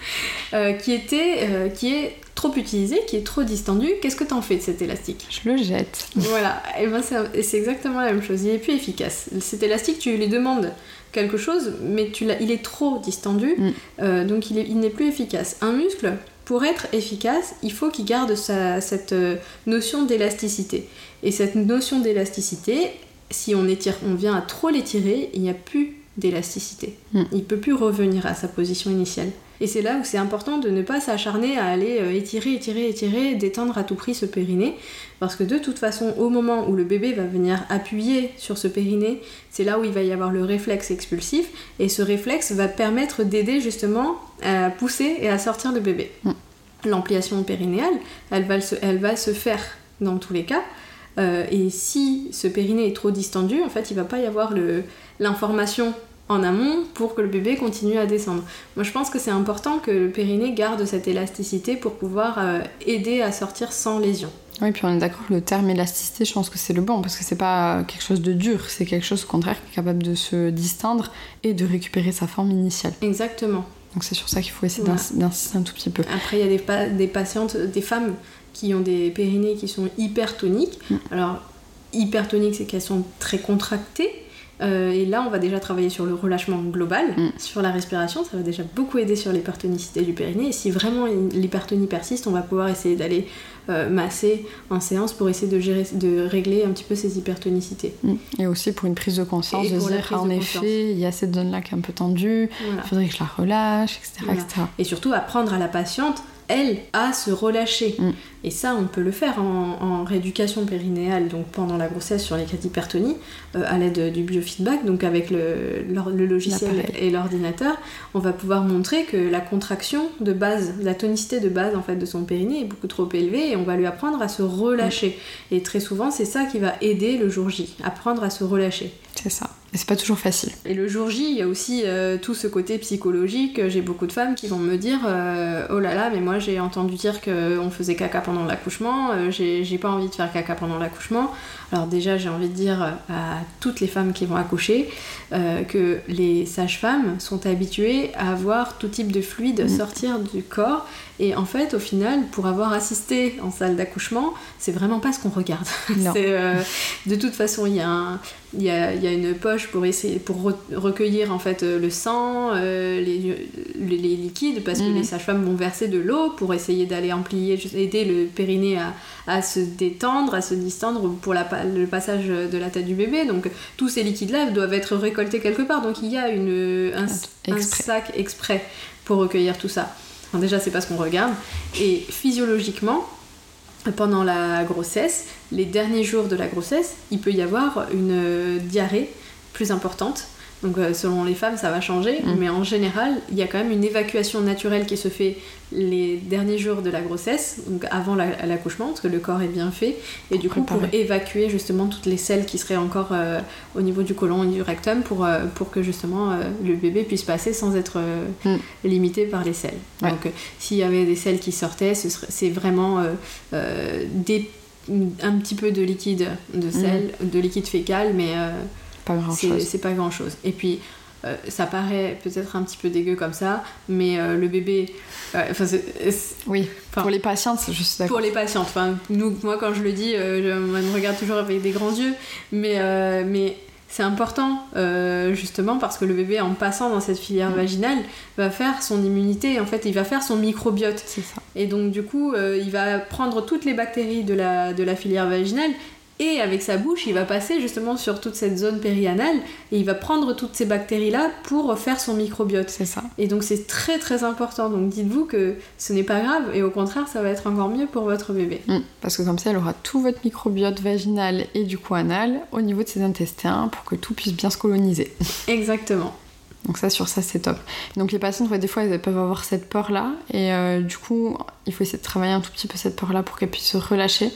[laughs] euh, qui, était, euh, qui est trop utilisé, qui est trop distendu, qu'est-ce que t'en fais de cet élastique? Je le jette. Voilà, et ben c'est et c'est exactement la même chose, il est plus efficace. Cet élastique, tu lui demandes quelque chose, mais tu il est trop distendu, Mm. euh, donc il est- il n'est plus efficace. Un muscle, pour être efficace, il faut qu'il garde sa- cette euh, notion d'élasticité. Et cette notion d'élasticité, si on, étire, on vient à trop l'étirer, il n'y a plus d'élasticité. Mm. Il peut plus revenir à sa position initiale. Et c'est là où c'est important de ne pas s'acharner à aller euh, étirer, étirer, étirer, détendre à tout prix ce périnée. Parce que de toute façon, au moment où le bébé va venir appuyer sur ce périnée, c'est là où il va y avoir le réflexe expulsif. Et ce réflexe va permettre d'aider justement à pousser et à sortir le bébé. Mm. L'ampliation périnéale, elle va, se, elle va se faire dans tous les cas. Euh, et si ce périnée est trop distendu, en fait, il va pas y avoir l'information en amont pour que le bébé continue à descendre. Moi, je pense que c'est important que le périnée garde cette élasticité pour pouvoir euh, aider à sortir sans lésion. Oui, puis on est d'accord que le terme élasticité, je pense que c'est le bon, parce que c'est pas quelque chose de dur, c'est quelque chose au contraire qui est capable de se distendre et de récupérer sa forme initiale. Exactement. Donc c'est sur ça qu'il faut essayer Voilà. d'insister un tout petit peu. Après, il y a des, pa- des patientes, des femmes qui ont des périnées qui sont hypertoniques. Mm. Alors, hypertoniques, c'est qu'elles sont très contractées. Euh, et là, on va déjà travailler sur le relâchement global, Mm. sur la respiration. Ça va déjà beaucoup aider sur l'hypertonicité du périnée. Et si vraiment l'hypertonie persiste, on va pouvoir essayer d'aller euh, masser en séance pour essayer de, gérer, de régler un petit peu ces hypertonicités. Mm. Et aussi pour une prise de conscience, Et de dire ah, en effet, il y a cette zone-là qui est un peu tendue, Voilà. il faudrait que je la relâche, etc. Voilà. etc. Et surtout apprendre à la patiente, elle, à se relâcher. Mm. Et ça, on peut le faire en, en rééducation périnéale, donc pendant la grossesse sur les d'hypertonie, euh, à l'aide du biofeedback, donc avec le, logiciel et l'ordinateur, on va pouvoir montrer que la contraction de base, la tonicité de base en fait de son périnée est beaucoup trop élevée et on va lui apprendre à se relâcher. Et très souvent, c'est ça qui va aider le jour J, apprendre à se relâcher. C'est ça. Et c'est pas toujours facile. Et le jour J, il y a aussi euh, tout ce côté psychologique. J'ai beaucoup de femmes qui vont me dire euh, Oh là là, mais moi j'ai entendu dire qu'on faisait caca pendant l'accouchement, euh, j'ai pas envie de faire caca pendant l'accouchement. Alors, déjà, j'ai envie de dire à toutes les femmes qui vont accoucher euh, que les sages-femmes sont habituées à avoir tout type de fluide Mm. sortir du corps. Et en fait, au final, pour avoir assisté en salle d'accouchement, c'est vraiment pas ce qu'on regarde. [laughs] Non. Euh, de toute façon, il y, a un- il y, a, il y a une poche pour essayer pour re- recueillir en fait euh, le sang, euh, les, les- les liquides, parce que Mhm. les sages-femmes vont verser de l'eau pour essayer d'aller amplier, aider le périnée à, à se détendre, à se distendre pour la le passage de la tête du bébé. Donc tous ces liquides-là doivent être récoltés quelque part. Donc il y a une, un, un sac exprès pour recueillir tout ça. Alors déjà, c'est pas ce qu'on regarde. Et physiologiquement, pendant la grossesse, les derniers jours de la grossesse, il peut y avoir une euh, diarrhée plus importante. Donc euh, selon les femmes, ça va changer, Mm. mais en général, il y a quand même une évacuation naturelle qui se fait les derniers jours de la grossesse, donc avant la- l'accouchement, parce que le corps est bien fait, et du coup pour évacuer justement toutes les selles qui seraient encore euh, au niveau du côlon et du rectum, pour, euh, pour que justement euh, le bébé puisse passer sans être Mm. limité par les selles. Ouais. Donc s'il y avait des selles qui sortaient, ce c'est vraiment des, un petit peu de liquide de sel, de liquide fécal, mais Pas grand c'est chose. c'est pas grand chose. Et puis, euh, ça paraît peut-être un petit peu dégueu comme ça, mais euh, le bébé. c'est- c'est- Oui, pour les patientes, je suis d'accord. pour les patientes. Enfin, nous, moi, quand je le dis, euh, je, on me regarde toujours avec des grands yeux, mais, euh, mais c'est important, euh, justement, parce que le bébé, en passant dans cette filière Mm. vaginale, va faire son immunité. En fait, il va faire son microbiote. C'est ça. Et donc du coup, euh, il va prendre toutes les bactéries de la, de la filière vaginale et avec sa bouche, il va passer justement sur toute cette zone périanale et il va prendre toutes ces bactéries-là pour faire son microbiote. C'est ça. Et donc c'est très très important. Donc dites-vous que ce n'est pas grave et au contraire, ça va être encore mieux pour votre bébé. Mm. Parce que comme ça, elle aura tout votre microbiote vaginal et du coup anal au niveau de ses intestins pour que tout puisse bien se coloniser. [laughs] Exactement. Donc ça, sur ça, c'est top. Donc les patientes, ouais, des fois, elles peuvent avoir cette peur-là. Et euh, du coup, il faut essayer de travailler un tout petit peu cette peur-là pour qu'elles puissent se relâcher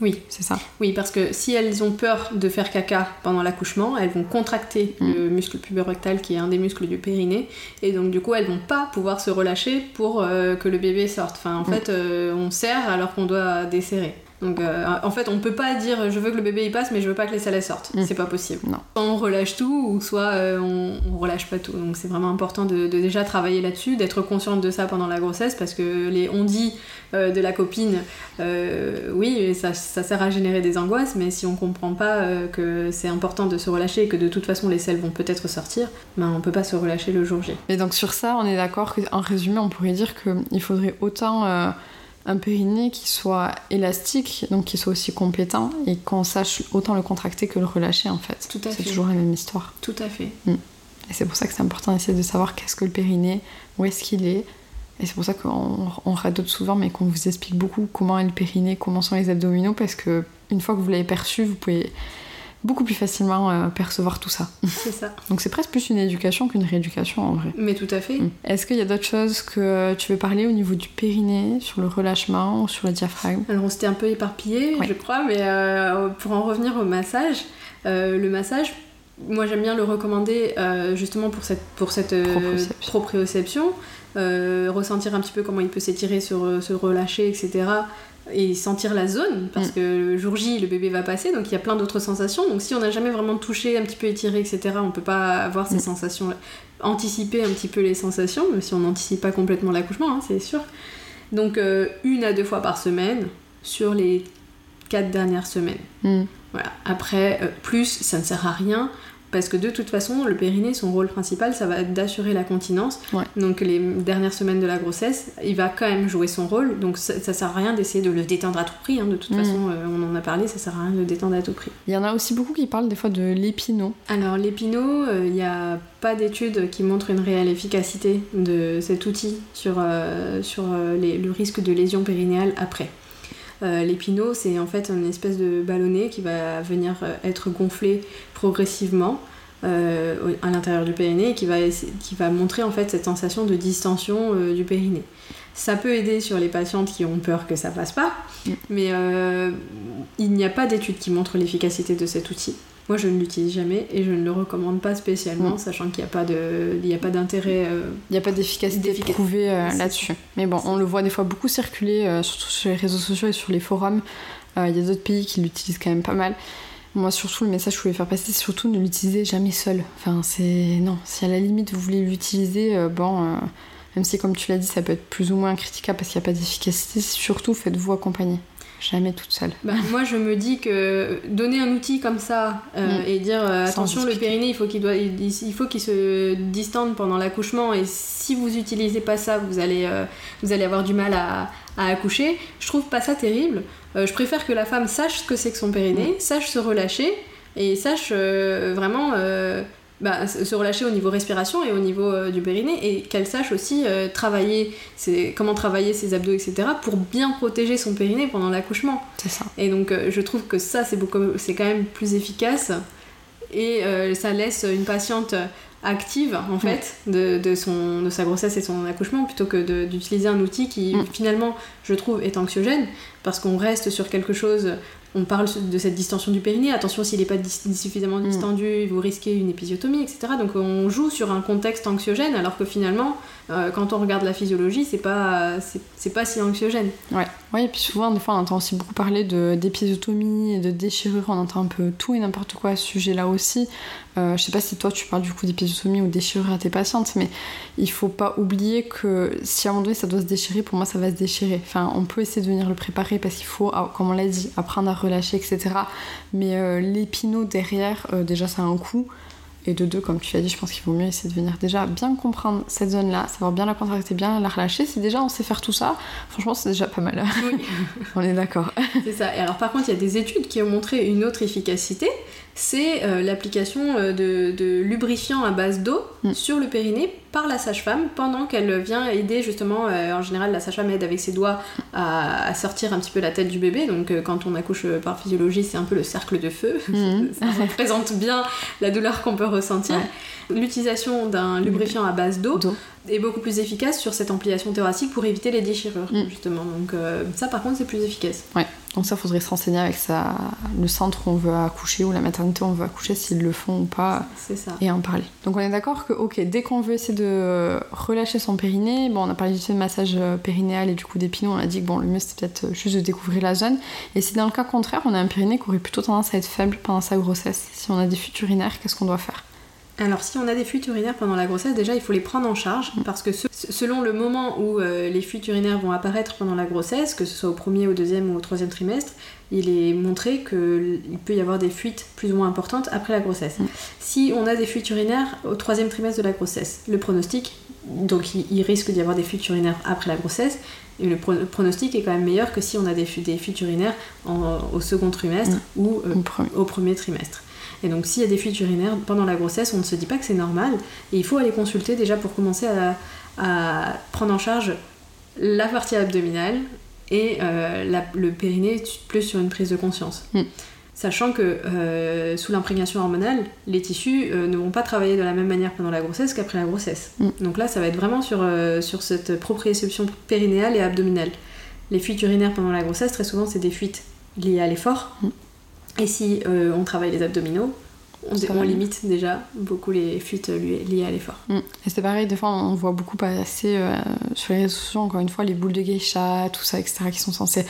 Oui. C'est ça Oui, parce que si elles ont peur de faire caca pendant l'accouchement, elles vont contracter Mm. le muscle puborectal qui est un des muscles du périnée, et donc du coup elles vont pas pouvoir se relâcher pour euh, que le bébé sorte. Enfin, en Mm. fait, euh, on serre alors qu'on doit desserrer. Donc euh, en fait, on peut pas dire je veux que le bébé y passe, mais je veux pas que les selles sortent. Mm. C'est pas possible. Non. Soit on relâche tout, ou soit euh, on, on relâche pas tout. Donc c'est vraiment important de, de déjà travailler là-dessus, d'être consciente de ça pendant la grossesse, parce que les on dit euh, de la copine, oui, ça, ça sert à générer des angoisses, mais si on comprend pas que c'est important de se relâcher et que de toute façon les selles vont peut-être sortir, ben on peut pas se relâcher le jour J. Et donc sur ça, on est d'accord qu'en résumé, on pourrait dire qu'il faudrait autant un périnée qui soit élastique, donc qui soit aussi compétent, et qu'on sache autant le contracter que le relâcher en fait. Tout à C'est fait. toujours la même histoire. Tout à fait. Et c'est pour ça que c'est important d'essayer de savoir qu'est-ce que le périnée, où est-ce qu'il est. Et c'est pour ça qu'on on radote souvent, mais qu'on vous explique beaucoup comment est le périnée, comment sont les abdominaux, parce que une fois que vous l'avez perçu, vous pouvez beaucoup plus facilement euh, percevoir tout ça. C'est ça. [laughs] Donc c'est presque plus une éducation qu'une rééducation en vrai. Mais tout à fait. Mm. Est-ce qu'il y a d'autres choses que tu veux parler au niveau du périnée, sur le relâchement ou sur le diaphragme? Alors on s'était un peu éparpillé, Ouais. je crois, mais euh, pour en revenir au massage, euh, le massage, moi j'aime bien le recommander justement pour cette, pour cette Proprioception. proprioception, ressentir un petit peu comment il peut s'étirer, se, re- se relâcher, etc. Et sentir la zone, parce Mm. que le jour J, le bébé va passer, donc il y a plein d'autres sensations. Donc si on n'a jamais vraiment touché, un petit peu étiré, etc., on peut pas avoir ces Mm. sensations anticiper un petit peu les sensations, même si on n'anticipe pas complètement l'accouchement, hein, c'est sûr. Donc euh, une à deux fois par semaine sur les quatre dernières semaines. Mm. Voilà. Après, euh, plus, ça ne sert à rien. Parce que de toute façon, le périnée, son rôle principal, ça va être d'assurer la continence. Ouais. Donc les dernières semaines de la grossesse, il va quand même jouer son rôle. Donc ça, ça sert à rien d'essayer de le détendre à tout prix. hein. De toute Mhm. façon, euh, on en a parlé, ça sert à rien de le détendre à tout prix. Il y en a aussi beaucoup qui parlent des fois de l'épinot. Alors l'épinot, euh, il n'y a pas d'études qui montrent une réelle efficacité de cet outil sur, euh, sur les- le risque de lésion périnéale après. Euh, L'épinot, c'est en fait une espèce de ballonnet qui va venir euh, être gonflé progressivement euh, à l'intérieur du périnée et qui va, essa- qui va montrer en fait cette sensation de distension euh, du périnée. Ça peut aider sur les patientes qui ont peur que ça passe pas, Mm. mais il n'y a pas d'études qui montrent l'efficacité de cet outil. Moi, je ne l'utilise jamais et je ne le recommande pas spécialement, Mm. sachant qu'il n'y a pas de- il n'y a pas d'intérêt. euh, Il n'y a pas d'efficacité prouvée euh, là-dessus. Mais bon, on le voit des fois beaucoup circuler, euh, surtout sur les réseaux sociaux et sur les forums. Euh, Il y a d'autres pays qui l'utilisent quand même pas mal. Moi, surtout, le message que je voulais faire passer, c'est surtout ne l'utilisez jamais seul. Enfin, c'est. Non, si à la limite vous voulez l'utiliser, bon, même si, comme tu l'as dit, ça peut être plus ou moins critiquable parce qu'il n'y a pas d'efficacité, surtout faites-vous accompagner. Jamais toute seule. Bah, moi, je me dis que donner un outil comme ça euh, Mm. et dire euh, attention, le périnée, il faut qu'il doit, il, il faut qu'il se distende pendant l'accouchement et si vous utilisez pas ça, vous allez, euh, vous allez avoir du mal à, à accoucher. Je trouve pas ça terrible. Je préfère que la femme sache ce que c'est que son périnée, sache se relâcher et sache vraiment. Bah, se relâcher au niveau respiration et au niveau euh, du périnée et qu'elle sache aussi euh, travailler ses- comment travailler ses abdos etc pour bien protéger son périnée pendant l'accouchement C'est ça. et donc euh, je trouve que ça c'est beaucoup c'est quand même plus efficace et ça laisse une patiente active en fait de, de son, de sa grossesse et son accouchement plutôt que d'utiliser un outil qui Mm. finalement je trouve est anxiogène parce qu'on reste sur quelque chose on parle de cette distension du périnée attention s'il n'est pas dis- suffisamment Mm. distendu vous risquez une épisiotomie etc donc on joue sur un contexte anxiogène alors que finalement euh, quand on regarde la physiologie c'est pas c'est pas si anxiogène Ouais. ouais, et puis souvent, des fois, on entend aussi beaucoup parler de- et de déchirure. On entend un peu tout et n'importe quoi à ce sujet-là aussi. Euh, je sais pas si toi, tu parles du coup d'épisiotomie ou déchirure à tes patientes, mais il faut pas oublier que si à un moment donné ça doit se déchirer, pour moi, ça va se déchirer. Enfin, on peut essayer de venir le préparer parce qu'il faut, ah, comme on l'a dit, apprendre à relâcher, etc. Mais euh, l'épinot derrière, euh, déjà, ça a un coût. Et de deux, comme tu l'as dit, je pense qu'il vaut mieux essayer de venir déjà bien comprendre cette zone-là, savoir bien la contracter, bien la relâcher. Si déjà on sait faire tout ça, franchement, c'est déjà pas mal. oui [laughs] on est d'accord. C'est ça. Et alors par contre, il y a des études qui ont montré une autre efficacité, c'est euh, l'application euh, de, de lubrifiant à base d'eau Mm. sur le périnée par la sage-femme pendant qu'elle vient aider justement, euh, en général la sage-femme aide avec ses doigts à, à sortir un petit peu la tête du bébé, donc euh, quand on accouche par physiologie c'est un peu le cercle de feu, Mhm. [laughs] ça représente bien la douleur qu'on peut ressentir. L'utilisation d'un lubrifiant à base D'eau. Est beaucoup plus efficace sur cette ampliation thoracique pour éviter les déchirures Mm. justement, donc euh, ça par contre c'est plus efficace. Donc ça, faudrait se renseigner avec ça, le centre où on veut accoucher ou la maternité où on veut accoucher, s'ils le font ou pas. C'est ça. Et en parler. Donc on est d'accord que, ok, dès qu'on veut essayer de relâcher son périnée, bon, on a parlé du massage euh, périnéal et du coup pinot, on a dit que bon, le mieux c'était peut-être juste de découvrir la zone. Et si dans le cas contraire, on a un périnée qui aurait plutôt tendance à être faible pendant sa grossesse, si on a des fuites urinaires, qu'est-ce qu'on doit faire? Alors si on a des fuites urinaires pendant la grossesse, déjà il faut les prendre en charge parce que selon le moment où euh, les fuites urinaires vont apparaître pendant la grossesse, que ce soit au premier, au deuxième ou au troisième trimestre, il est montré qu'il peut y avoir des fuites plus ou moins importantes après la grossesse. Mm. Si on a des fuites urinaires au troisième trimestre de la grossesse, le pronostic, donc il, risque d'y avoir des fuites urinaires après la grossesse, et le, pronostic est quand même meilleur que si on a des, fuites urinaires au second trimestre mm. ou euh, au premier trimestre. Et donc s'il y a des fuites urinaires pendant la grossesse, on ne se dit pas que c'est normal. Et il faut aller consulter déjà pour commencer à, prendre en charge la partie abdominale et euh, le périnée plus sur une prise de conscience. Mm. Sachant que euh, sous l'imprégnation hormonale, les tissus euh, ne vont pas travailler de la même manière pendant la grossesse qu'après la grossesse. Mm. Donc là, ça va être vraiment sur, sur cette proprioception périnéale et abdominale. Les fuites urinaires pendant la grossesse, très souvent, c'est des fuites liées à l'effort. Mm. Et si euh, on travaille les abdominaux, on, limite déjà beaucoup les fuites liées à l'effort. Mm. Et c'est pareil, des fois on voit beaucoup passer euh, sur les réseaux sociaux, encore une fois, les boules de geisha, tout ça, etc., qui sont censées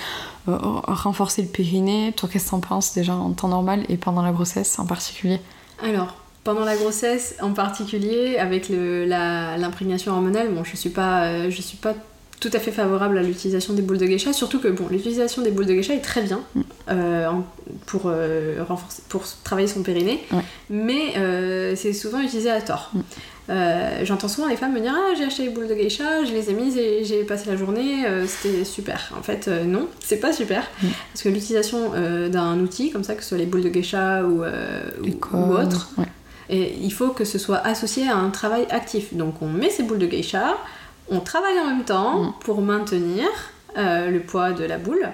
euh, renforcer le périnée. Toi, qu'est-ce que t'en penses déjà en temps normal et pendant la grossesse en particulier? Alors, pendant la grossesse en particulier, avec l'imprégnation hormonale, bon, je suis pas, je suis pas tout à fait favorable à l'utilisation des boules de geisha, surtout que bon, l'utilisation des boules de geisha est très bien mm. euh, pour, euh, renforcer, pour travailler son périnée, mais euh, c'est souvent utilisé à tort. Mm. J'entends souvent les femmes me dire Ah, j'ai acheté les boules de geisha, je les ai mises et j'ai passé la journée, c'était super. En fait, non, c'est pas super, mm. parce que l'utilisation d'un outil comme ça, que ce soit les boules de geisha ou, ou, autre, et il faut que ce soit associé à un travail actif. Donc on met ces boules de geisha, on travaille en même temps mm. pour maintenir euh, le poids de la boule.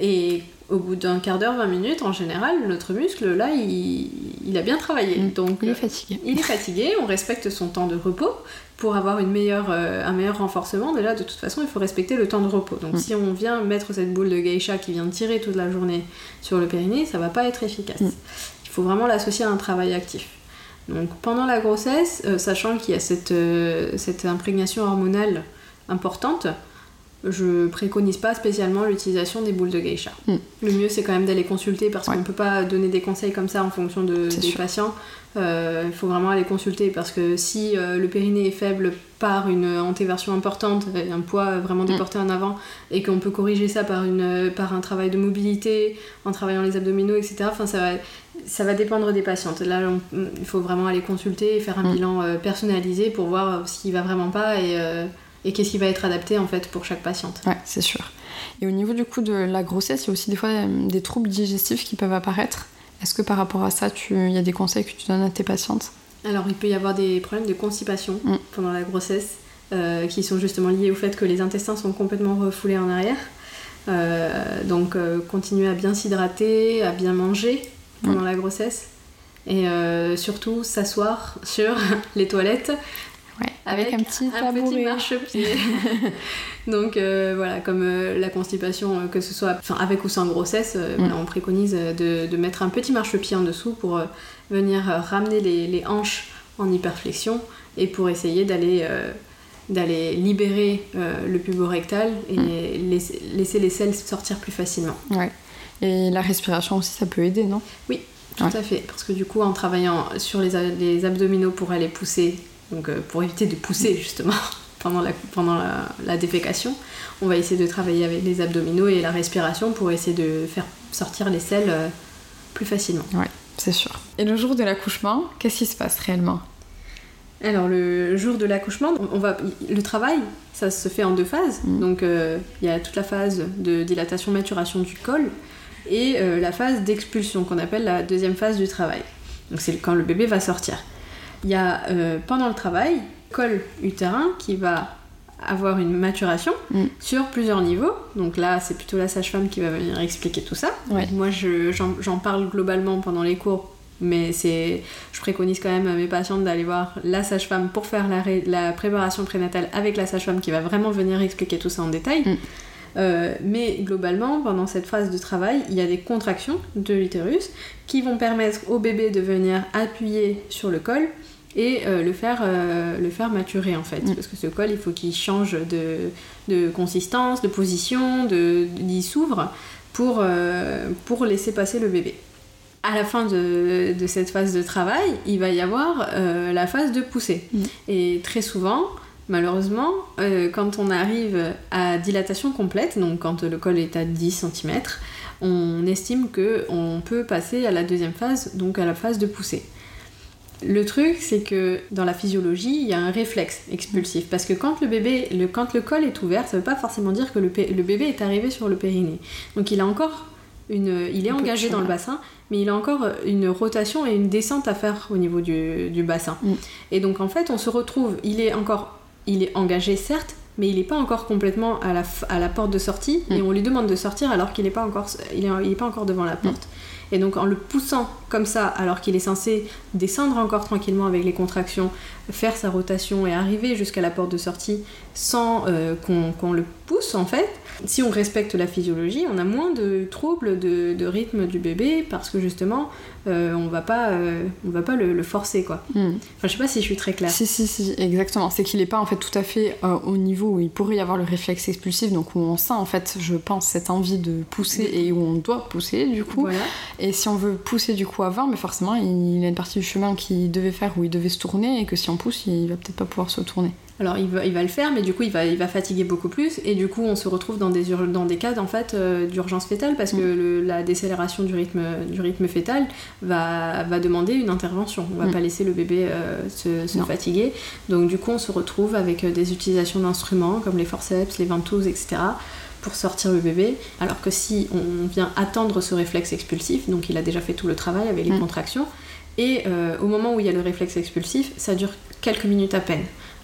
Et au bout d'un quart d'heure, 20 minutes, en général, notre muscle, là, il, a bien travaillé. Mm. Donc, il est fatigué. Il est fatigué, on respecte son temps de repos pour avoir une meilleure, euh, un meilleur renforcement. Déjà, de toute façon, il faut respecter le temps de repos. Donc, mm. si on vient mettre cette boule de geisha qui vient tirer toute la journée sur le périnée, ça va pas être efficace. Il faut vraiment l'associer à un travail actif. Donc pendant la grossesse, euh, sachant qu'il y a cette, euh, cette, imprégnation hormonale importante, je préconise pas spécialement l'utilisation des boules de geisha. Hmm. Le mieux c'est quand même d'aller consulter parce qu'on ne peut pas donner des conseils comme ça en fonction de, des patients. Euh, il faut vraiment aller consulter parce que si le périnée est faible par une antéversion importante, un poids vraiment hmm. déporté en avant, et qu'on peut corriger ça par, une, par un travail de mobilité, en travaillant les abdominaux, etc., enfin, ça va, ça va dépendre des patientes. Là, il faut vraiment aller consulter et faire un mm. bilan euh, personnalisé pour voir euh, ce qui va vraiment pas euh, et, qu'est-ce qui va être adapté en fait pour chaque patiente. Ouais, c'est sûr. Et au niveau du coup de la grossesse, il y a aussi des fois des troubles digestifs qui peuvent apparaître. Est-ce que par rapport à ça, il y a des conseils que tu donnes à tes patientes? Alors, il peut y avoir des problèmes de constipation mm. pendant la grossesse qui sont justement liés au fait que les intestins sont complètement refoulés en arrière. donc, continuer à bien s'hydrater, à bien manger pendant mm. la grossesse. Et euh, surtout s'asseoir [laughs] sur les toilettes avec, un petit, un petit marchepied. [laughs] Donc euh, voilà, comme euh, la constipation, que ce soit avec ou sans grossesse, mm. on préconise de, de, mettre un petit marchepied en dessous pour venir ramener les, les, hanches en hyperflexion et pour essayer d'aller d'aller libérer le puborectal et mm. laisser, laisser, les selles sortir plus facilement. Ouais. Et la respiration aussi, ça peut aider, non? Oui, tout à fait. Parce que du coup, en travaillant sur les, abdominaux pour aller pousser, donc euh, pour éviter de pousser justement [laughs] pendant, la, pendant la, défécation, on va essayer de travailler avec les abdominaux et la respiration pour essayer de faire sortir les selles euh, plus facilement. Oui, c'est sûr. Et le jour de l'accouchement, qu'est-ce qui se passe réellement? Alors le jour de l'accouchement, on va le travail, ça se fait en deux phases. Mm. Donc euh, il y a toute la phase de dilatation maturation du col et euh, la phase d'expulsion qu'on appelle la deuxième phase du travail. Donc c'est quand le bébé va sortir. Il y a euh, pendant le travail col utérin qui va avoir une maturation mm. sur plusieurs niveaux. Donc là, c'est plutôt la sage-femme qui va venir expliquer tout ça. Moi, j'en parle globalement pendant les cours, mais c'est, je préconise quand même à mes patientes d'aller voir la sage-femme pour faire la, la préparation prénatale avec la sage-femme qui va vraiment venir expliquer tout ça en détail. Mm. Euh, mais globalement, pendant cette phase de travail, il y a des contractions de l'utérus qui vont permettre au bébé de venir appuyer sur le col et euh, le, faire, euh, le faire maturer en fait. Mm. Parce que ce col, il faut qu'il change de, de consistance, de position, de, il s'ouvre pour, euh, pour laisser passer le bébé. À la fin de, de cette phase de travail, il va y avoir la phase de poussée. Mm. Et très souvent, malheureusement, euh, quand on arrive à dilatation complète, donc quand le col est à 10 cm, on estime que on peut passer à la deuxième phase, donc à la phase de poussée. Le truc, c'est que dans la physiologie, il y a un réflexe expulsif. Parce que quand le bébé, le, quand le col est ouvert, ça veut pas forcément dire que le, bébé est arrivé sur le périnée. Donc il a encore une, il est engagé dans le bassin, mais il a encore une rotation et une descente à faire au niveau du, du bassin. Mm. Et donc en fait, on se retrouve, il est encore, il est engagé certes, mais il n'est pas encore complètement à la, f- à la porte de sortie, Mm. et on lui demande de sortir alors qu'il n'est pas encore, il est, il est pas encore devant la porte. Et donc en le poussant comme ça, alors qu'il est censé descendre encore tranquillement avec les contractions, faire sa rotation et arriver jusqu'à la porte de sortie sans euh, qu'on qu'on le pousse en fait, si on respecte la physiologie, on a moins de troubles de, de rythme du bébé parce que justement euh, on va pas, euh, on va pas le, le forcer quoi. Mm. Enfin je sais pas si je suis très claire. Si, si, si, exactement. C'est qu'il n'est pas en fait tout à fait euh, au niveau où il pourrait y avoir le réflexe expulsif, donc où on sent en fait, je pense, cette envie de pousser et où on doit pousser du coup. Voilà. Et si on veut pousser du coup avant, mais forcément il y a une partie du chemin qu'il devait faire où il devait se tourner et que si on pousse, il va peut-être pas pouvoir se tourner. Alors il va, il va le faire, mais du coup il va, il va fatiguer beaucoup plus, et du coup on se retrouve dans des, dans des cas en fait euh, d'urgence fétale parce que le- la décélération du rythme, du rythme fétal va, va demander une intervention. On va Mm. pas laisser le bébé euh, se, fatiguer. Donc du coup on se retrouve avec euh, des utilisations d'instruments comme les forceps, les ventouses, etc. pour sortir le bébé. Alors que si on vient attendre ce réflexe expulsif, donc il a déjà fait tout le travail avec les Mm. contractions, et euh, au moment où il y a le réflexe expulsif, ça dure quelques minutes à peine.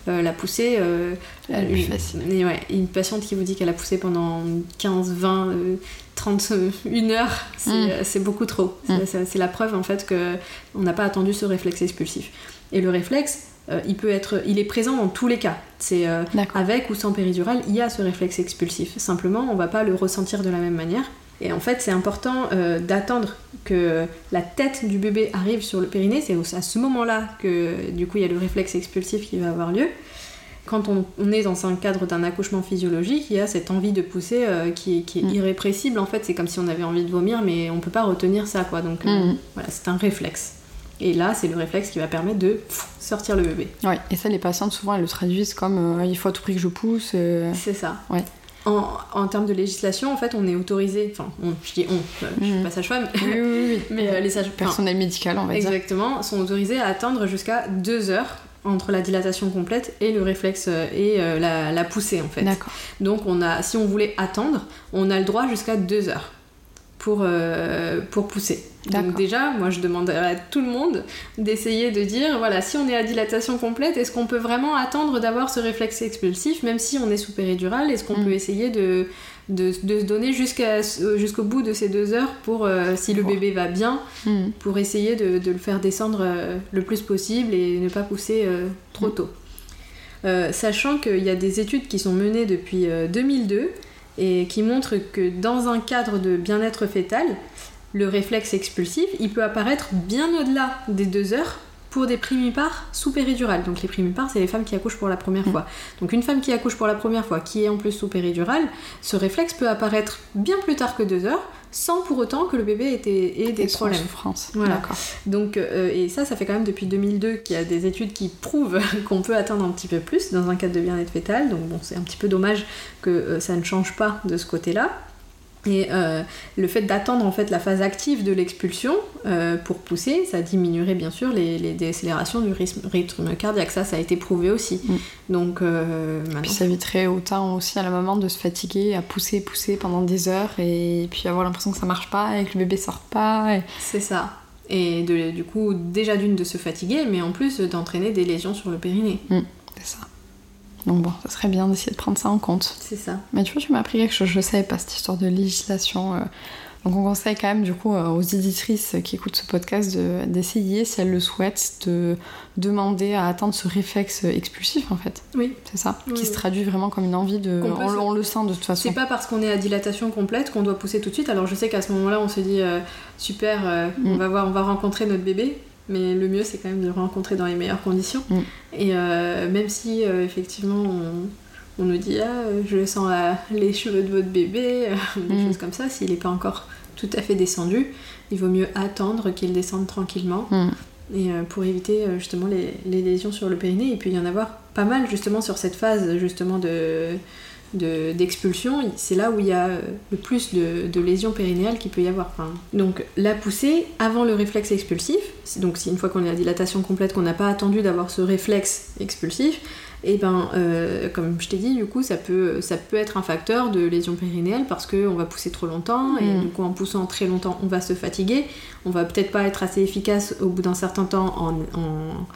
Euh, la poussée, euh, est plus une, facile. et ouais, une patiente qui vous dit qu'elle a poussé pendant 15, 20, euh, 30, euh, une heure, c'est Mm. euh, c'est beaucoup trop. Mm. C'est- la preuve en fait que on n'a pas attendu ce réflexe expulsif. Et le réflexe, euh, il peut être, il est présent dans tous les cas. C'est euh, avec ou sans péridurale, il y a ce réflexe expulsif. Simplement, on va pas le ressentir de la même manière. Et en fait, c'est important euh, d'attendre que la tête du bébé arrive sur le périnée. C'est à ce moment-là que du coup il y a le réflexe expulsif qui va avoir lieu. Quand on, on est dans un cadre d'un accouchement physiologique, il y a cette envie de pousser euh, qui, est- qui est Mm. irrépressible. En fait, c'est comme si on avait envie de vomir, mais on peut pas retenir ça, quoi. Donc euh, Mm. voilà, c'est un réflexe. Et là, c'est le réflexe qui va permettre de pff, sortir le bébé. Ouais. Et ça, les patientes souvent elles le traduisent comme euh, il faut à tout prix que je pousse. euh, C'est ça. Ouais. En, en termes de législation, en fait, on est autorisé, enfin, on, je dis on, euh, je suis Mhm. pas sage-femme, Oui, oui, oui. [laughs] mais euh, les sages Personnel médical, on va dire. exactement, sont autorisés à attendre jusqu'à deux heures entre la dilatation complète et le réflexe euh, et euh, la, la poussée en fait. D'accord. Donc on a, si on voulait attendre, on a le droit jusqu'à deux heures pour, euh, pour pousser. Donc déjà, moi je demanderais à tout le monde d'essayer de dire, voilà, si on est à dilatation complète, est-ce qu'on peut vraiment attendre d'avoir ce réflexe expulsif, même si on est sous péridurale Est-ce qu'on Mm. peut essayer de, de, de se donner jusqu'à, jusqu'au bout de ces deux heures pour, euh, si le bébé va bien, Mm. pour essayer de, de le faire descendre euh, le plus possible et ne pas pousser euh, trop Mm. tôt. Euh, sachant qu'il y a des études qui sont menées depuis euh, 2002 et qui montrent que dans un cadre de bien-être fœtal, le réflexe expulsif, il peut apparaître bien au-delà des deux heures pour des primipares sous péridurale. Donc les primipares, c'est les femmes qui accouchent pour la première Mm. fois. Donc une femme qui accouche pour la première fois, qui est en plus sous péridurale, ce réflexe peut apparaître bien plus tard que deux heures, sans pour autant que le bébé ait, ait des Et problèmes. souffrance. Voilà. Donc, euh, et ça, ça fait quand même depuis 2002 qu'il y a des études qui prouvent [laughs] qu'on peut atteindre un petit peu plus dans un cadre de bien-être fœtal. Donc bon, c'est un petit peu dommage que euh, ça ne change pas de ce côté-là. Et euh, le fait d'attendre en fait la phase active de l'expulsion euh, pour pousser, ça diminuerait bien sûr les, les décélérations du rythme, rythme cardiaque. Ça, ça a été prouvé aussi. Mm. Donc euh, Puis ça éviterait autant aussi à la maman de se fatiguer, à pousser, pousser pendant des heures et puis avoir l'impression que ça marche pas et que le bébé sort pas. et- c'est ça. Et de- du coup, déjà d'une de se fatiguer, mais en plus d'entraîner des lésions sur le périnée. C'est ça. Donc bon, ça serait bien d'essayer de prendre ça en compte. C'est ça. Mais tu vois, tu m'as appris quelque chose, je savais pas cette histoire de législation euh, Donc on conseille quand même du coup euh, aux éditrices qui écoutent ce podcast d'essayer, si elles le souhaitent, de demander à atteindre ce réflexe expulsif en fait. Oui. C'est ça, qui se traduit vraiment comme une envie de... On, le sent de toute façon. C'est pas parce qu'on est à dilatation complète qu'on doit pousser tout de suite. Alors je sais qu'à ce moment-là on se dit euh, super, euh, on, mm. va voir, on va rencontrer notre bébé. Mais le mieux c'est quand même de le rencontrer dans les meilleures conditions. Mm. Et même si effectivement on, nous dit ah, je sens les cheveux de votre bébé, [laughs] des mm. choses comme ça, s'il n'est pas encore tout à fait descendu, il vaut mieux attendre qu'il descende tranquillement. Mm. Et euh, pour éviter euh, justement les, lésions sur le périnée, et puis il y en avoir pas mal justement sur cette phase justement de d'expulsion, c'est là où il y a euh, le plus de, lésions périnéales qu'il peut y avoir. donc la poussée avant le réflexe expulsif, donc si une fois qu'on est à dilatation complète, qu'on n'a pas attendu d'avoir ce réflexe expulsif, et ben euh, comme je t'ai dit du coup ça peut ça peut être un facteur de lésion périnéale parce qu'on va pousser trop longtemps et mm. du coup en poussant très longtemps on va se fatiguer on va peut-être pas être assez efficace au bout d'un certain temps en, en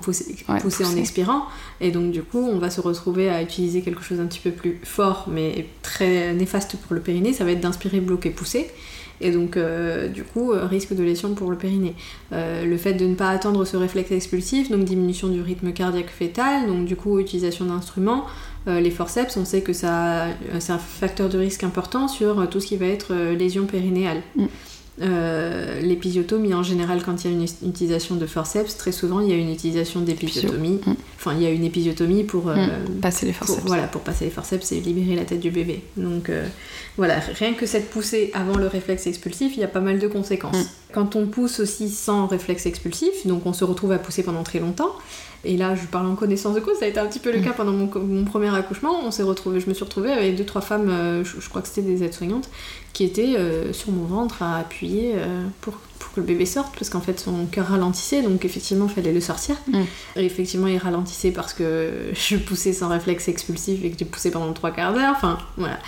pousser, en expirant et donc du coup on va se retrouver à utiliser quelque chose un petit peu plus fort mais très néfaste pour le périnée ça va être d'inspirer bloquer pousser et donc euh, du coup euh, risque de lésion pour le périnée. Euh, le fait de ne pas attendre ce réflexe expulsif, donc diminution du rythme cardiaque fœtal, donc du coup utilisation d'instruments, les forceps, on sait que ça c'est un facteur de risque important sur tout ce qui va être lésion périnéale. Mm. Euh, l'épisiotomie en général quand il y a une utilisation de forceps très souvent il y a une utilisation d'épisiotomie mm. enfin il y a une épisiotomie pour euh, mm. passer les forceps voilà pour passer les forceps et libérer la tête du bébé donc euh, voilà rien que cette poussée avant le réflexe expulsif il y a pas mal de conséquences mm. quand on pousse aussi sans réflexe expulsif donc on se retrouve à pousser pendant très longtemps et là, je parle en connaissance de cause, ça a été un petit peu le cas pendant mon, premier accouchement. On s'est retrouvé, je me suis retrouvée avec deux trois femmes, je, crois que c'était des aides-soignantes, qui étaient euh, sur mon ventre à appuyer euh, pour, pour, que le bébé sorte, parce qu'en fait son cœur ralentissait, donc effectivement il fallait le sortir. Mm. Et effectivement il ralentissait parce que [laughs] je poussais sans réflexe expulsif et que j'ai poussé pendant trois quarts d'heure, enfin voilà.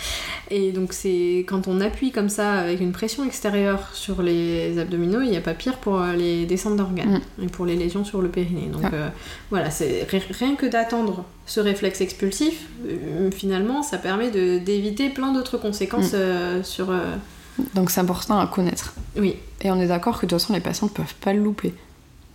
Et donc c'est quand on appuie comme ça avec une pression extérieure sur les abdominaux, il n'y a pas pire pour euh, les descentes d'organes mm. et pour les lésions sur le périnée. Donc voilà, c'est rien que d'attendre ce réflexe expulsif, euh, finalement, ça permet d'éviter plein d'autres conséquences mm. euh, sur. Donc c'est important à connaître. Oui. Et on est d'accord que de toute façon, les patients ne peuvent pas le louper.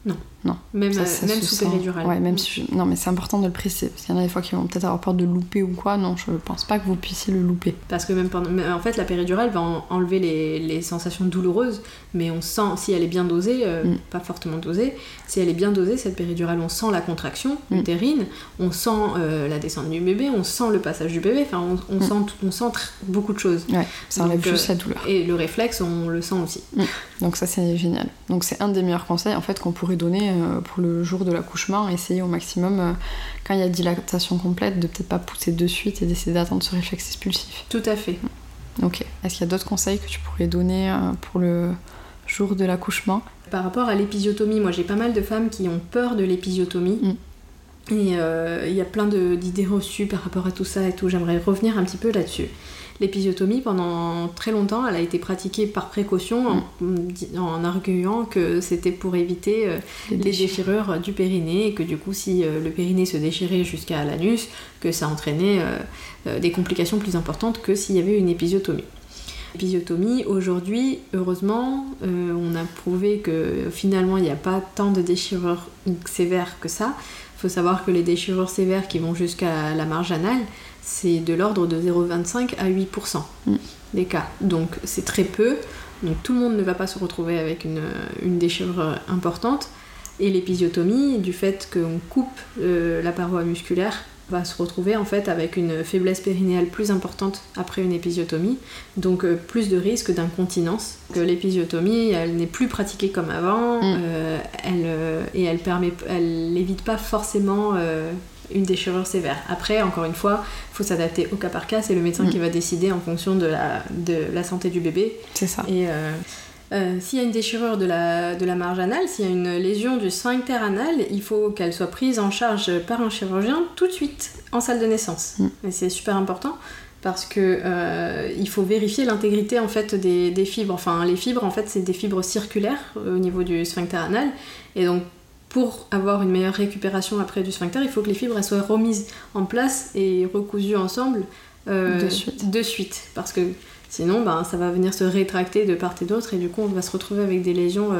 Non. Non. Même, euh, même sous péridurale. Ouais, même si Non, mais c'est important de le préciser. Parce qu'il y en a des fois qui vont peut-être avoir peur de louper ou quoi. Non, je pense pas que vous puissiez le louper. Parce que même pendant. En fait, la péridurale va enlever les, les, sensations douloureuses, mais on sent, si elle est bien dosée, euh, mm. pas fortement dosée, si elle est bien dosée, cette péridurale, on sent la contraction mm. utérine, on sent euh, la descente du bébé, on sent le passage du bébé, enfin, on, mm. sent, on sent beaucoup de choses. Ouais, ça enlève juste la douleur. Et le réflexe, on le sent aussi. Donc, ça, c'est génial. Donc, c'est un des meilleurs conseils, en fait, qu'on pourrait donner pour le jour de l'accouchement, essayer au maximum, euh, quand il y a dilatation complète, de peut-être pas pousser de suite et d'essayer d'attendre ce réflexe expulsif. Tout à fait. Ok. Est-ce qu'il y a d'autres conseils que tu pourrais donner euh, pour le jour de l'accouchement? Par rapport à l'épisiotomie, moi j'ai pas mal de femmes qui ont peur de l'épisiotomie. Mm. Et euh, il y a plein d'idées reçues par rapport à tout ça et tout. J'aimerais revenir un petit peu là-dessus. L'épisiotomie, pendant très longtemps, elle a été pratiquée par précaution en, arguant que c'était pour éviter euh, les, déchirures du périnée et que du coup, si euh, le périnée se déchirait jusqu'à l'anus, que ça entraînait euh, des complications plus importantes que s'il y avait une épisiotomie. L'épisiotomie, aujourd'hui, heureusement, on a prouvé que finalement, il n'y a pas tant de déchirures sévères que ça. Il faut savoir que les déchirures sévères qui vont jusqu'à la marge anale, c'est de l'ordre de 0,25 à 8% mm. des cas. Donc c'est très peu. Donc tout le monde ne va pas se retrouver avec une, déchirure importante. Et l'épisiotomie, du fait qu'on coupe euh, la paroi musculaire, va se retrouver en fait avec une faiblesse périnéale plus importante après une épisiotomie, donc euh, plus de risque d'incontinence. Que l'épisiotomie, elle n'est plus pratiquée comme avant, mm. euh, elle, et elle permet, elle n'évite pas forcément une déchirure sévère. Après, encore une fois, il faut s'adapter au cas par cas. C'est le médecin qui mm. va décider en fonction de la, de la santé du bébé. C'est ça. Et euh, euh, s'il y a une déchirure de la, de la marge anale, s'il y a une lésion du sphincter anal, il faut qu'elle soit prise en charge par un chirurgien tout de suite en salle de naissance. Mm. Et c'est super important parce que euh, il faut vérifier l'intégrité en fait des, des, fibres. Enfin, les fibres en fait c'est des fibres circulaires au niveau du sphincter anal, et donc pour avoir une meilleure récupération après du sphincter, il faut que les fibres soient remises en place et recousues ensemble euh, de, suite. de, suite. Parce que Sinon, ben, ça va venir se rétracter de part et d'autre et du coup, on va se retrouver avec des lésions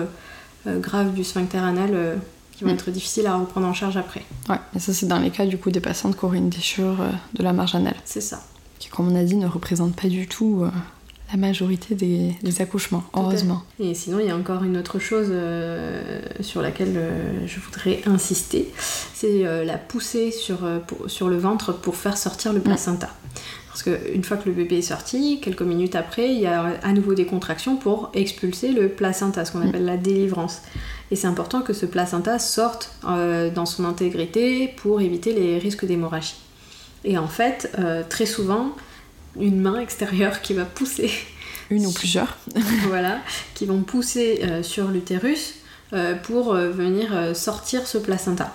graves du sphincter anal qui vont mm. être difficiles à reprendre en charge après. Ouais, et ça c'est dans les cas du coup des patientes qui auraient une déchirure de la marge anale. C'est ça. Qui, comme on a dit, ne représente pas du tout la majorité des, accouchements, heureusement. Et sinon, il y a encore une autre chose euh, sur laquelle euh, je voudrais insister, c'est euh, la poussée sur, sur le ventre pour faire sortir le placenta. Parce qu'une fois que le bébé est sorti, quelques minutes après, il y a à nouveau des contractions pour expulser le placenta, ce qu'on mm. appelle la délivrance. Et c'est important que ce placenta sorte dans son intégrité pour éviter les risques d'hémorragie. Et en fait, très souvent, une main extérieure qui va pousser. Une ou plusieurs. [laughs] voilà, qui vont pousser euh, sur l'utérus euh, pour euh, venir sortir ce placenta.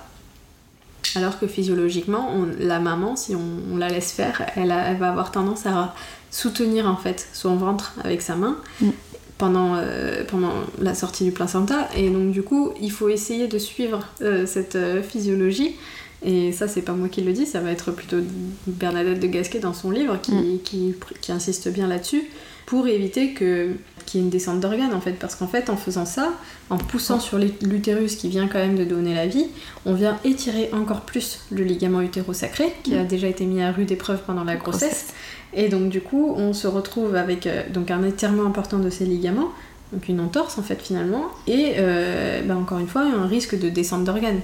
Alors que physiologiquement, la maman, si on, la laisse faire, elle, va avoir tendance à soutenir en fait son ventre avec sa main. Mm. Pendant, pendant la sortie du placenta et donc du coup il faut essayer de suivre cette physiologie et ça, c'est pas moi qui le dis, ça va être plutôt Bernadette de Gasquet dans son livre qui, mm. qui, qui insiste bien là-dessus pour éviter que qu'il y ait une descente d'organes en fait parce qu'en fait en faisant ça en poussant sur l'utérus qui vient quand même de donner la vie on vient étirer encore plus le ligament utérosacré qui a mm. déjà été mis à rude épreuve pendant la grossesse et donc du coup on se retrouve avec euh, donc un étirement important de ces ligaments donc une entorse en fait finalement et euh, bah, encore une fois un risque de descente d'organes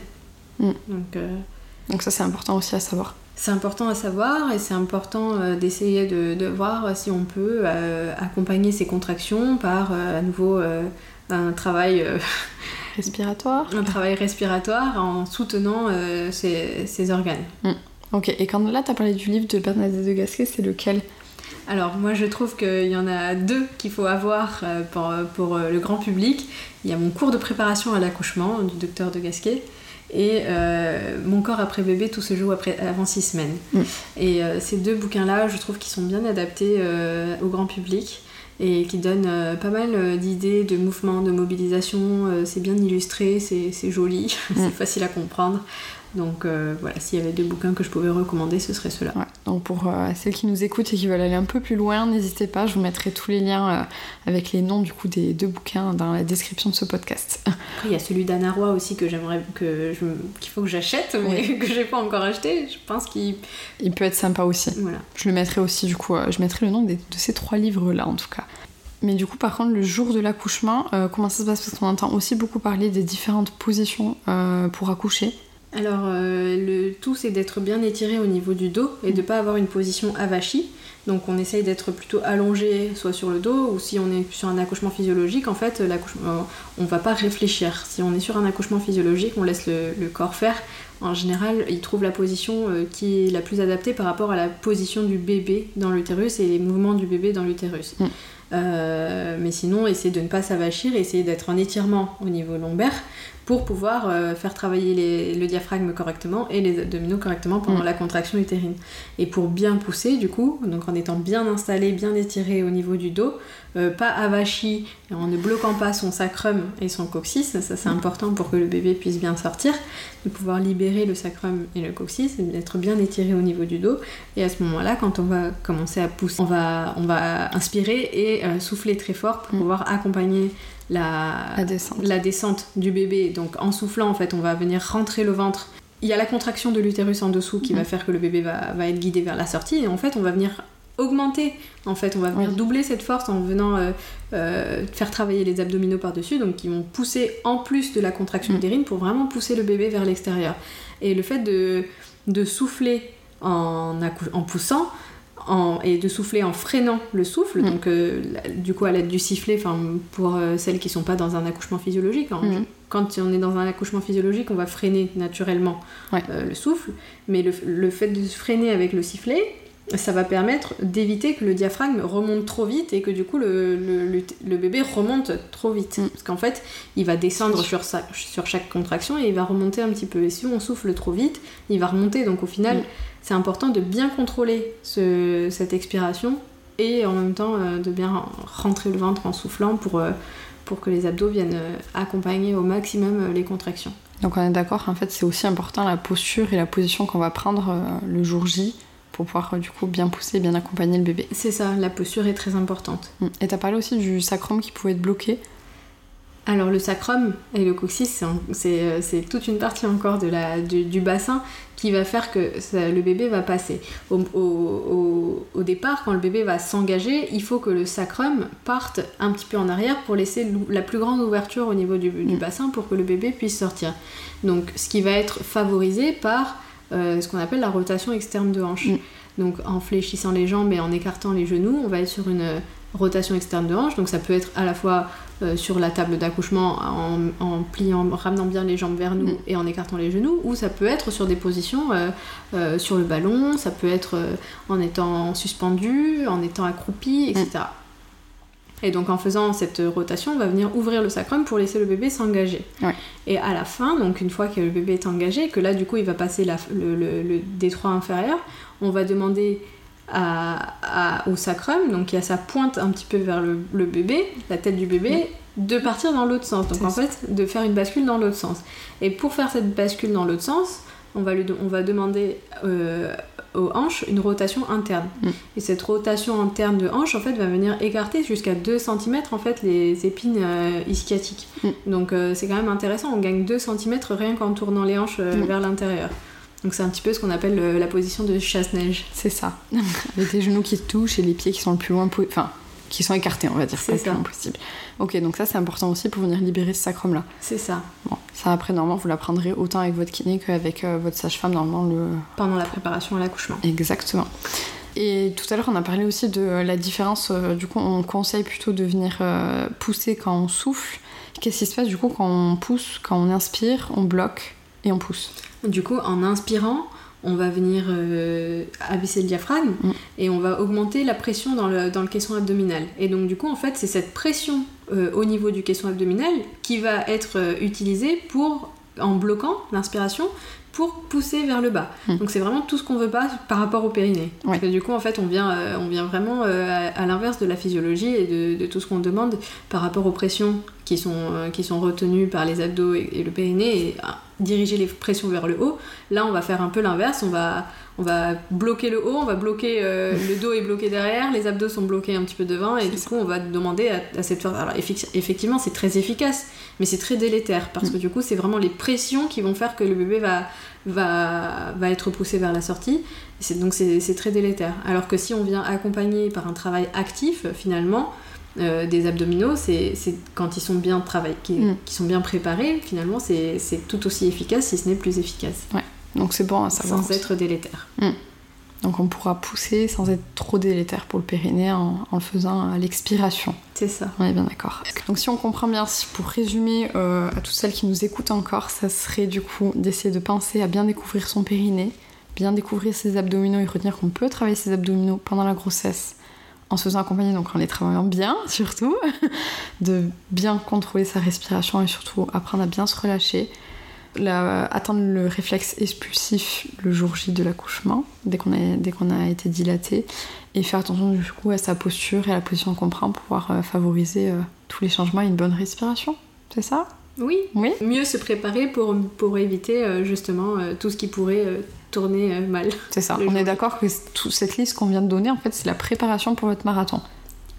mm. donc euh, donc ça c'est important aussi à savoir. C'est important à savoir et c'est important euh, d'essayer de, voir si on peut euh, accompagner ces contractions par euh, à nouveau un travail [laughs] respiratoire. Un travail respiratoire en soutenant ces, organes. Mm. Ok, et quand là tu as parlé du livre de Bernadette de Gasquet, c'est lequel? Alors moi je trouve qu'il y en a deux qu'il faut avoir pour, pour, le grand public. Il y a mon cours de préparation à l'accouchement du docteur de Gasquet et euh, Mon corps après bébé, tout se joue après, avant six semaines. Mm. Et euh, ces deux bouquins-là, je trouve qu'ils sont bien adaptés euh, au grand public et qui donnent pas mal d'idées, de mouvements, de mobilisation. c'est bien illustré, c'est joli, [laughs] c'est mm. facile à comprendre. Donc euh, voilà, s'il y avait deux bouquins que je pouvais recommander, ce serait ceux-là. Donc pour euh, celles qui nous écoutent et qui veulent aller un peu plus loin, n'hésitez pas, je vous mettrai tous les liens euh, avec les noms du coup des deux bouquins dans la description de ce podcast. Après, il y a celui d'Anna Roy aussi que j'aimerais que qu'il faut que j'achète, mais [laughs] que j'ai pas encore acheté. Je pense qu'il il peut être sympa aussi. Voilà. Je le mettrai aussi du coup, je mettrai le nom de ces trois livres là en tout cas. Mais du coup, par contre, le jour de l'accouchement, comment ça se passe? Parce qu'on entend aussi beaucoup parler des différentes positions pour accoucher. Alors, euh, le tout, c'est d'être bien étiré au niveau du dos et de ne pas avoir une position avachie. Donc, on essaye d'être plutôt allongé, soit sur le dos, ou si on est sur un accouchement physiologique, en fait, l'accouchement, on va pas réfléchir. Si on est sur un accouchement physiologique, on laisse le, corps faire. En général, il trouve la position euh, qui est la plus adaptée par rapport à la position du bébé dans l'utérus et les mouvements du bébé dans l'utérus. Mm. Euh, mais sinon, essayer de ne pas s'avachir, essayer d'être en étirement au niveau lombaire pour pouvoir euh, faire travailler le diaphragme correctement et les abdominaux correctement pendant mm. la contraction utérine. Et pour bien pousser, du coup, donc en étant bien installé, bien étiré au niveau du dos, euh, pas avachi, en ne bloquant pas son sacrum et son coccyx, ça c'est important pour que le bébé puisse bien sortir, de pouvoir libérer le sacrum et le coccyx, et d'être bien étiré au niveau du dos. Et à ce moment-là, quand on va commencer à pousser, on va, on va inspirer et euh, souffler très fort pour mm. pouvoir accompagner la, la, descente. du bébé. Donc en soufflant, en fait, on va venir rentrer le ventre. Il y a la contraction de l'utérus en dessous qui va mhm. faire que le bébé va, va, être guidé vers la sortie. Et en fait, on va venir augmenter. En fait, on va venir doubler cette force en venant euh, euh, faire travailler les abdominaux par-dessus, donc qui vont pousser en plus de la contraction mhm. utérine pour vraiment pousser le bébé vers l'extérieur. Et le fait de, de souffler en, en poussant, et de souffler en freinant le souffle, mm. donc euh, du coup à l'aide du sifflet, pour euh, celles qui sont pas dans un accouchement physiologique. Hein. Mm. Quand on est dans un accouchement physiologique, on va freiner naturellement euh, le souffle, mais le, fait de freiner avec le sifflet, ça va permettre d'éviter que le diaphragme remonte trop vite et que du coup le, le, bébé remonte trop vite. Mm. Parce qu'en fait, il va descendre sur, sur chaque contraction et il va remonter un petit peu. Et si on souffle trop vite, il va remonter. Donc au final, c'est important de bien contrôler cette expiration et en même temps euh, de bien rentrer le ventre en soufflant pour, euh, pour que les abdos viennent euh, accompagner au maximum les contractions. Donc on est d'accord, en fait c'est aussi important la posture et la position qu'on va prendre le jour J pour pouvoir euh, du coup bien pousser, bien accompagner le bébé. C'est ça, la posture est très importante. Mm. Et t'as parlé aussi du sacrum qui pouvait être bloqué. Alors le sacrum et le coccyx, c'est toute une partie encore de la, du, bassin qui va faire que le bébé va passer. Au, départ, quand le bébé va s'engager, il faut que le sacrum parte un petit peu en arrière pour laisser la plus grande ouverture au niveau du, mm. bassin pour que le bébé puisse sortir. Donc ce qui va être favorisé par euh, ce qu'on appelle la rotation externe de hanche. Mm. Donc en fléchissant les jambes et en écartant les genoux, on va être sur une rotation externe de hanche. Donc ça peut être à la fois euh, sur la table d'accouchement en, pliant, ramenant bien les jambes vers nous mm. et en écartant les genoux, ou ça peut être sur des positions euh, sur le ballon, ça peut être en étant suspendu, en étant accroupi, etc. Et donc en faisant cette rotation, on va venir ouvrir le sacrum pour laisser le bébé s'engager. Et à la fin, donc une fois que le bébé est engagé, que là du coup il va passer le, détroit inférieur, on va demander au sacrum, donc il y a sa pointe un petit peu vers le, bébé, la tête du bébé, de partir dans l'autre sens. Donc en fait, de faire une bascule dans l'autre sens. Et pour faire cette bascule dans l'autre sens, on va, lui, on va demander euh, aux hanches une rotation interne. Mm. Et cette rotation interne de hanche en fait va venir écarter jusqu'à 2 cm en fait les épines euh, ischiatiques. Mm. Donc euh, c'est quand même intéressant, on gagne 2 cm rien qu'en tournant les hanches mm. vers l'intérieur. Donc c'est un petit peu ce qu'on appelle la position de chasse-neige. C'est ça. [laughs] Avec les genoux qui touchent et les pieds qui sont le plus loin, enfin qui sont écartés, on va dire. C'est ça. possible. Ok, donc ça c'est important aussi pour venir libérer ce sacrum-là. C'est ça. Bon, ça après normalement vous l'apprendrez autant avec votre kiné qu'avec euh, votre sage-femme normalement le. Pendant la préparation à l'accouchement. Exactement. Et tout à l'heure on a parlé aussi de la différence. Euh, du coup on conseille plutôt de venir euh, pousser quand on souffle. Qu'est-ce qui se passe du coup quand on pousse, quand on inspire, on bloque et on pousse? Du coup en inspirant on va venir euh, abaisser le diaphragme mm. et on va augmenter la pression dans le, dans le caisson abdominal. Et donc du coup, en fait, c'est cette pression euh, au niveau du caisson abdominal qui va être euh, utilisée pour, en bloquant l'inspiration, pour pousser vers le bas. Hmm. Donc c'est vraiment tout ce qu'on veut pas par rapport au périnée. Parce que du coup, en fait, on vient, euh, on vient vraiment à, l'inverse de la physiologie et de, tout ce qu'on demande par rapport aux pressions qui sont, qui sont retenues par les abdos et, le périnée et diriger les pressions vers le haut. Là, on va faire un peu l'inverse. On va, on va bloquer le haut, on va bloquer le dos est bloqué derrière, les abdos sont bloqués un petit peu devant et du coup, on va demander à, cette force. Alors effectivement, c'est très efficace, mais c'est très délétère parce que du coup, c'est vraiment les pressions qui vont faire que le bébé va va, va être poussé vers la sortie. Donc c'est très délétère. Alors que si on vient accompagner par un travail actif, finalement, euh, des abdominaux, c'est quand ils sont bien travaillés, qui, mm. sont bien préparés, finalement, c'est tout aussi efficace, si ce n'est plus efficace. Ouais. Donc c'est bon à savoir. Sans être délétère. Mm. Donc on pourra pousser sans être trop délétère pour le périnée en, le faisant à l'expiration. C'est ça. On est bien d'accord. Donc si on comprend bien, pour résumer euh, à toutes celles qui nous écoutent encore, ça serait du coup d'essayer de penser à bien découvrir son périnée, bien découvrir ses abdominaux et retenir qu'on peut travailler ses abdominaux pendant la grossesse en se faisant accompagner, donc en les travaillant bien [laughs] surtout, de bien contrôler sa respiration et surtout apprendre à bien se relâcher atteindre le réflexe expulsif le jour J de l'accouchement, dès qu'on a, dès qu'on a été dilaté, et faire attention du coup à sa posture et à la position qu'on prend pour pouvoir euh, favoriser euh, tous les changements et une bonne respiration. C'est ça? Oui. oui. Mieux se préparer pour, pour éviter euh, justement tout ce qui pourrait tourner mal. C'est ça. On est d'accord que toute cette liste qu'on vient de donner, en fait, c'est la préparation pour votre marathon.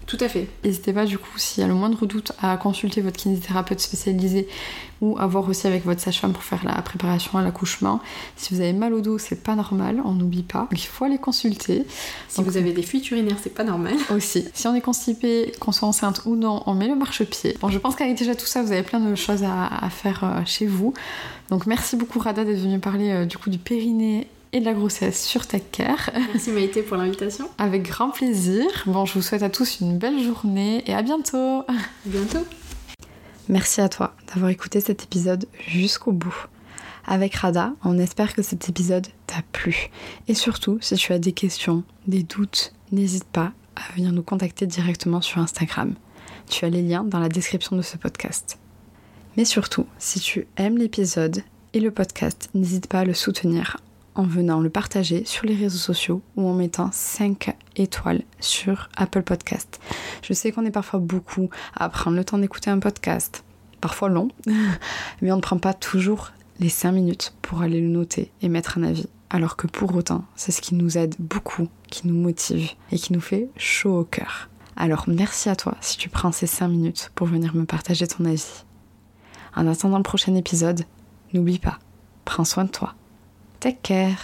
Tout à fait. N'hésitez pas du coup s'il y a le moindre doute à consulter votre kinésithérapeute spécialisé ou à voir aussi avec votre sage-femme pour faire la préparation à l'accouchement. Si vous avez mal au dos, c'est pas normal, on n'oublie pas. il faut aller consulter. Si vous avez des fuites urinaires, c'est pas normal. [laughs] Aussi. Si on est constipé, qu'on soit enceinte ou non, on met le marchepied. Bon, je pense qu'avec déjà tout ça, vous avez plein de choses à, faire euh, chez vous. Donc merci beaucoup Rada d'être venue parler euh, du coup du périnée et de la grossesse sur TechCare. Merci Maïté pour l'invitation. [laughs] Avec grand plaisir. Bon, je vous souhaite à tous une belle journée et à bientôt. À bientôt. Merci à toi d'avoir écouté cet épisode jusqu'au bout. Avec Rada, on espère que cet épisode t'a plu. Et surtout, si tu as des questions, des doutes, n'hésite pas à venir nous contacter directement sur Instagram. Tu as les liens dans la description de ce podcast. Mais surtout, si tu aimes l'épisode et le podcast, n'hésite pas à le soutenir en venant le partager sur les réseaux sociaux ou en mettant 5 étoiles sur Apple Podcast. Je sais qu'on est parfois beaucoup à prendre le temps d'écouter un podcast, parfois long, [laughs] mais on ne prend pas toujours les 5 minutes pour aller le noter et mettre un avis. alors que pour autant, c'est ce qui nous aide beaucoup, qui nous motive et qui nous fait chaud au cœur. Alors merci à toi si tu prends ces 5 minutes pour venir me partager ton avis. En attendant le prochain épisode, n'oublie pas, prends soin de toi. Take care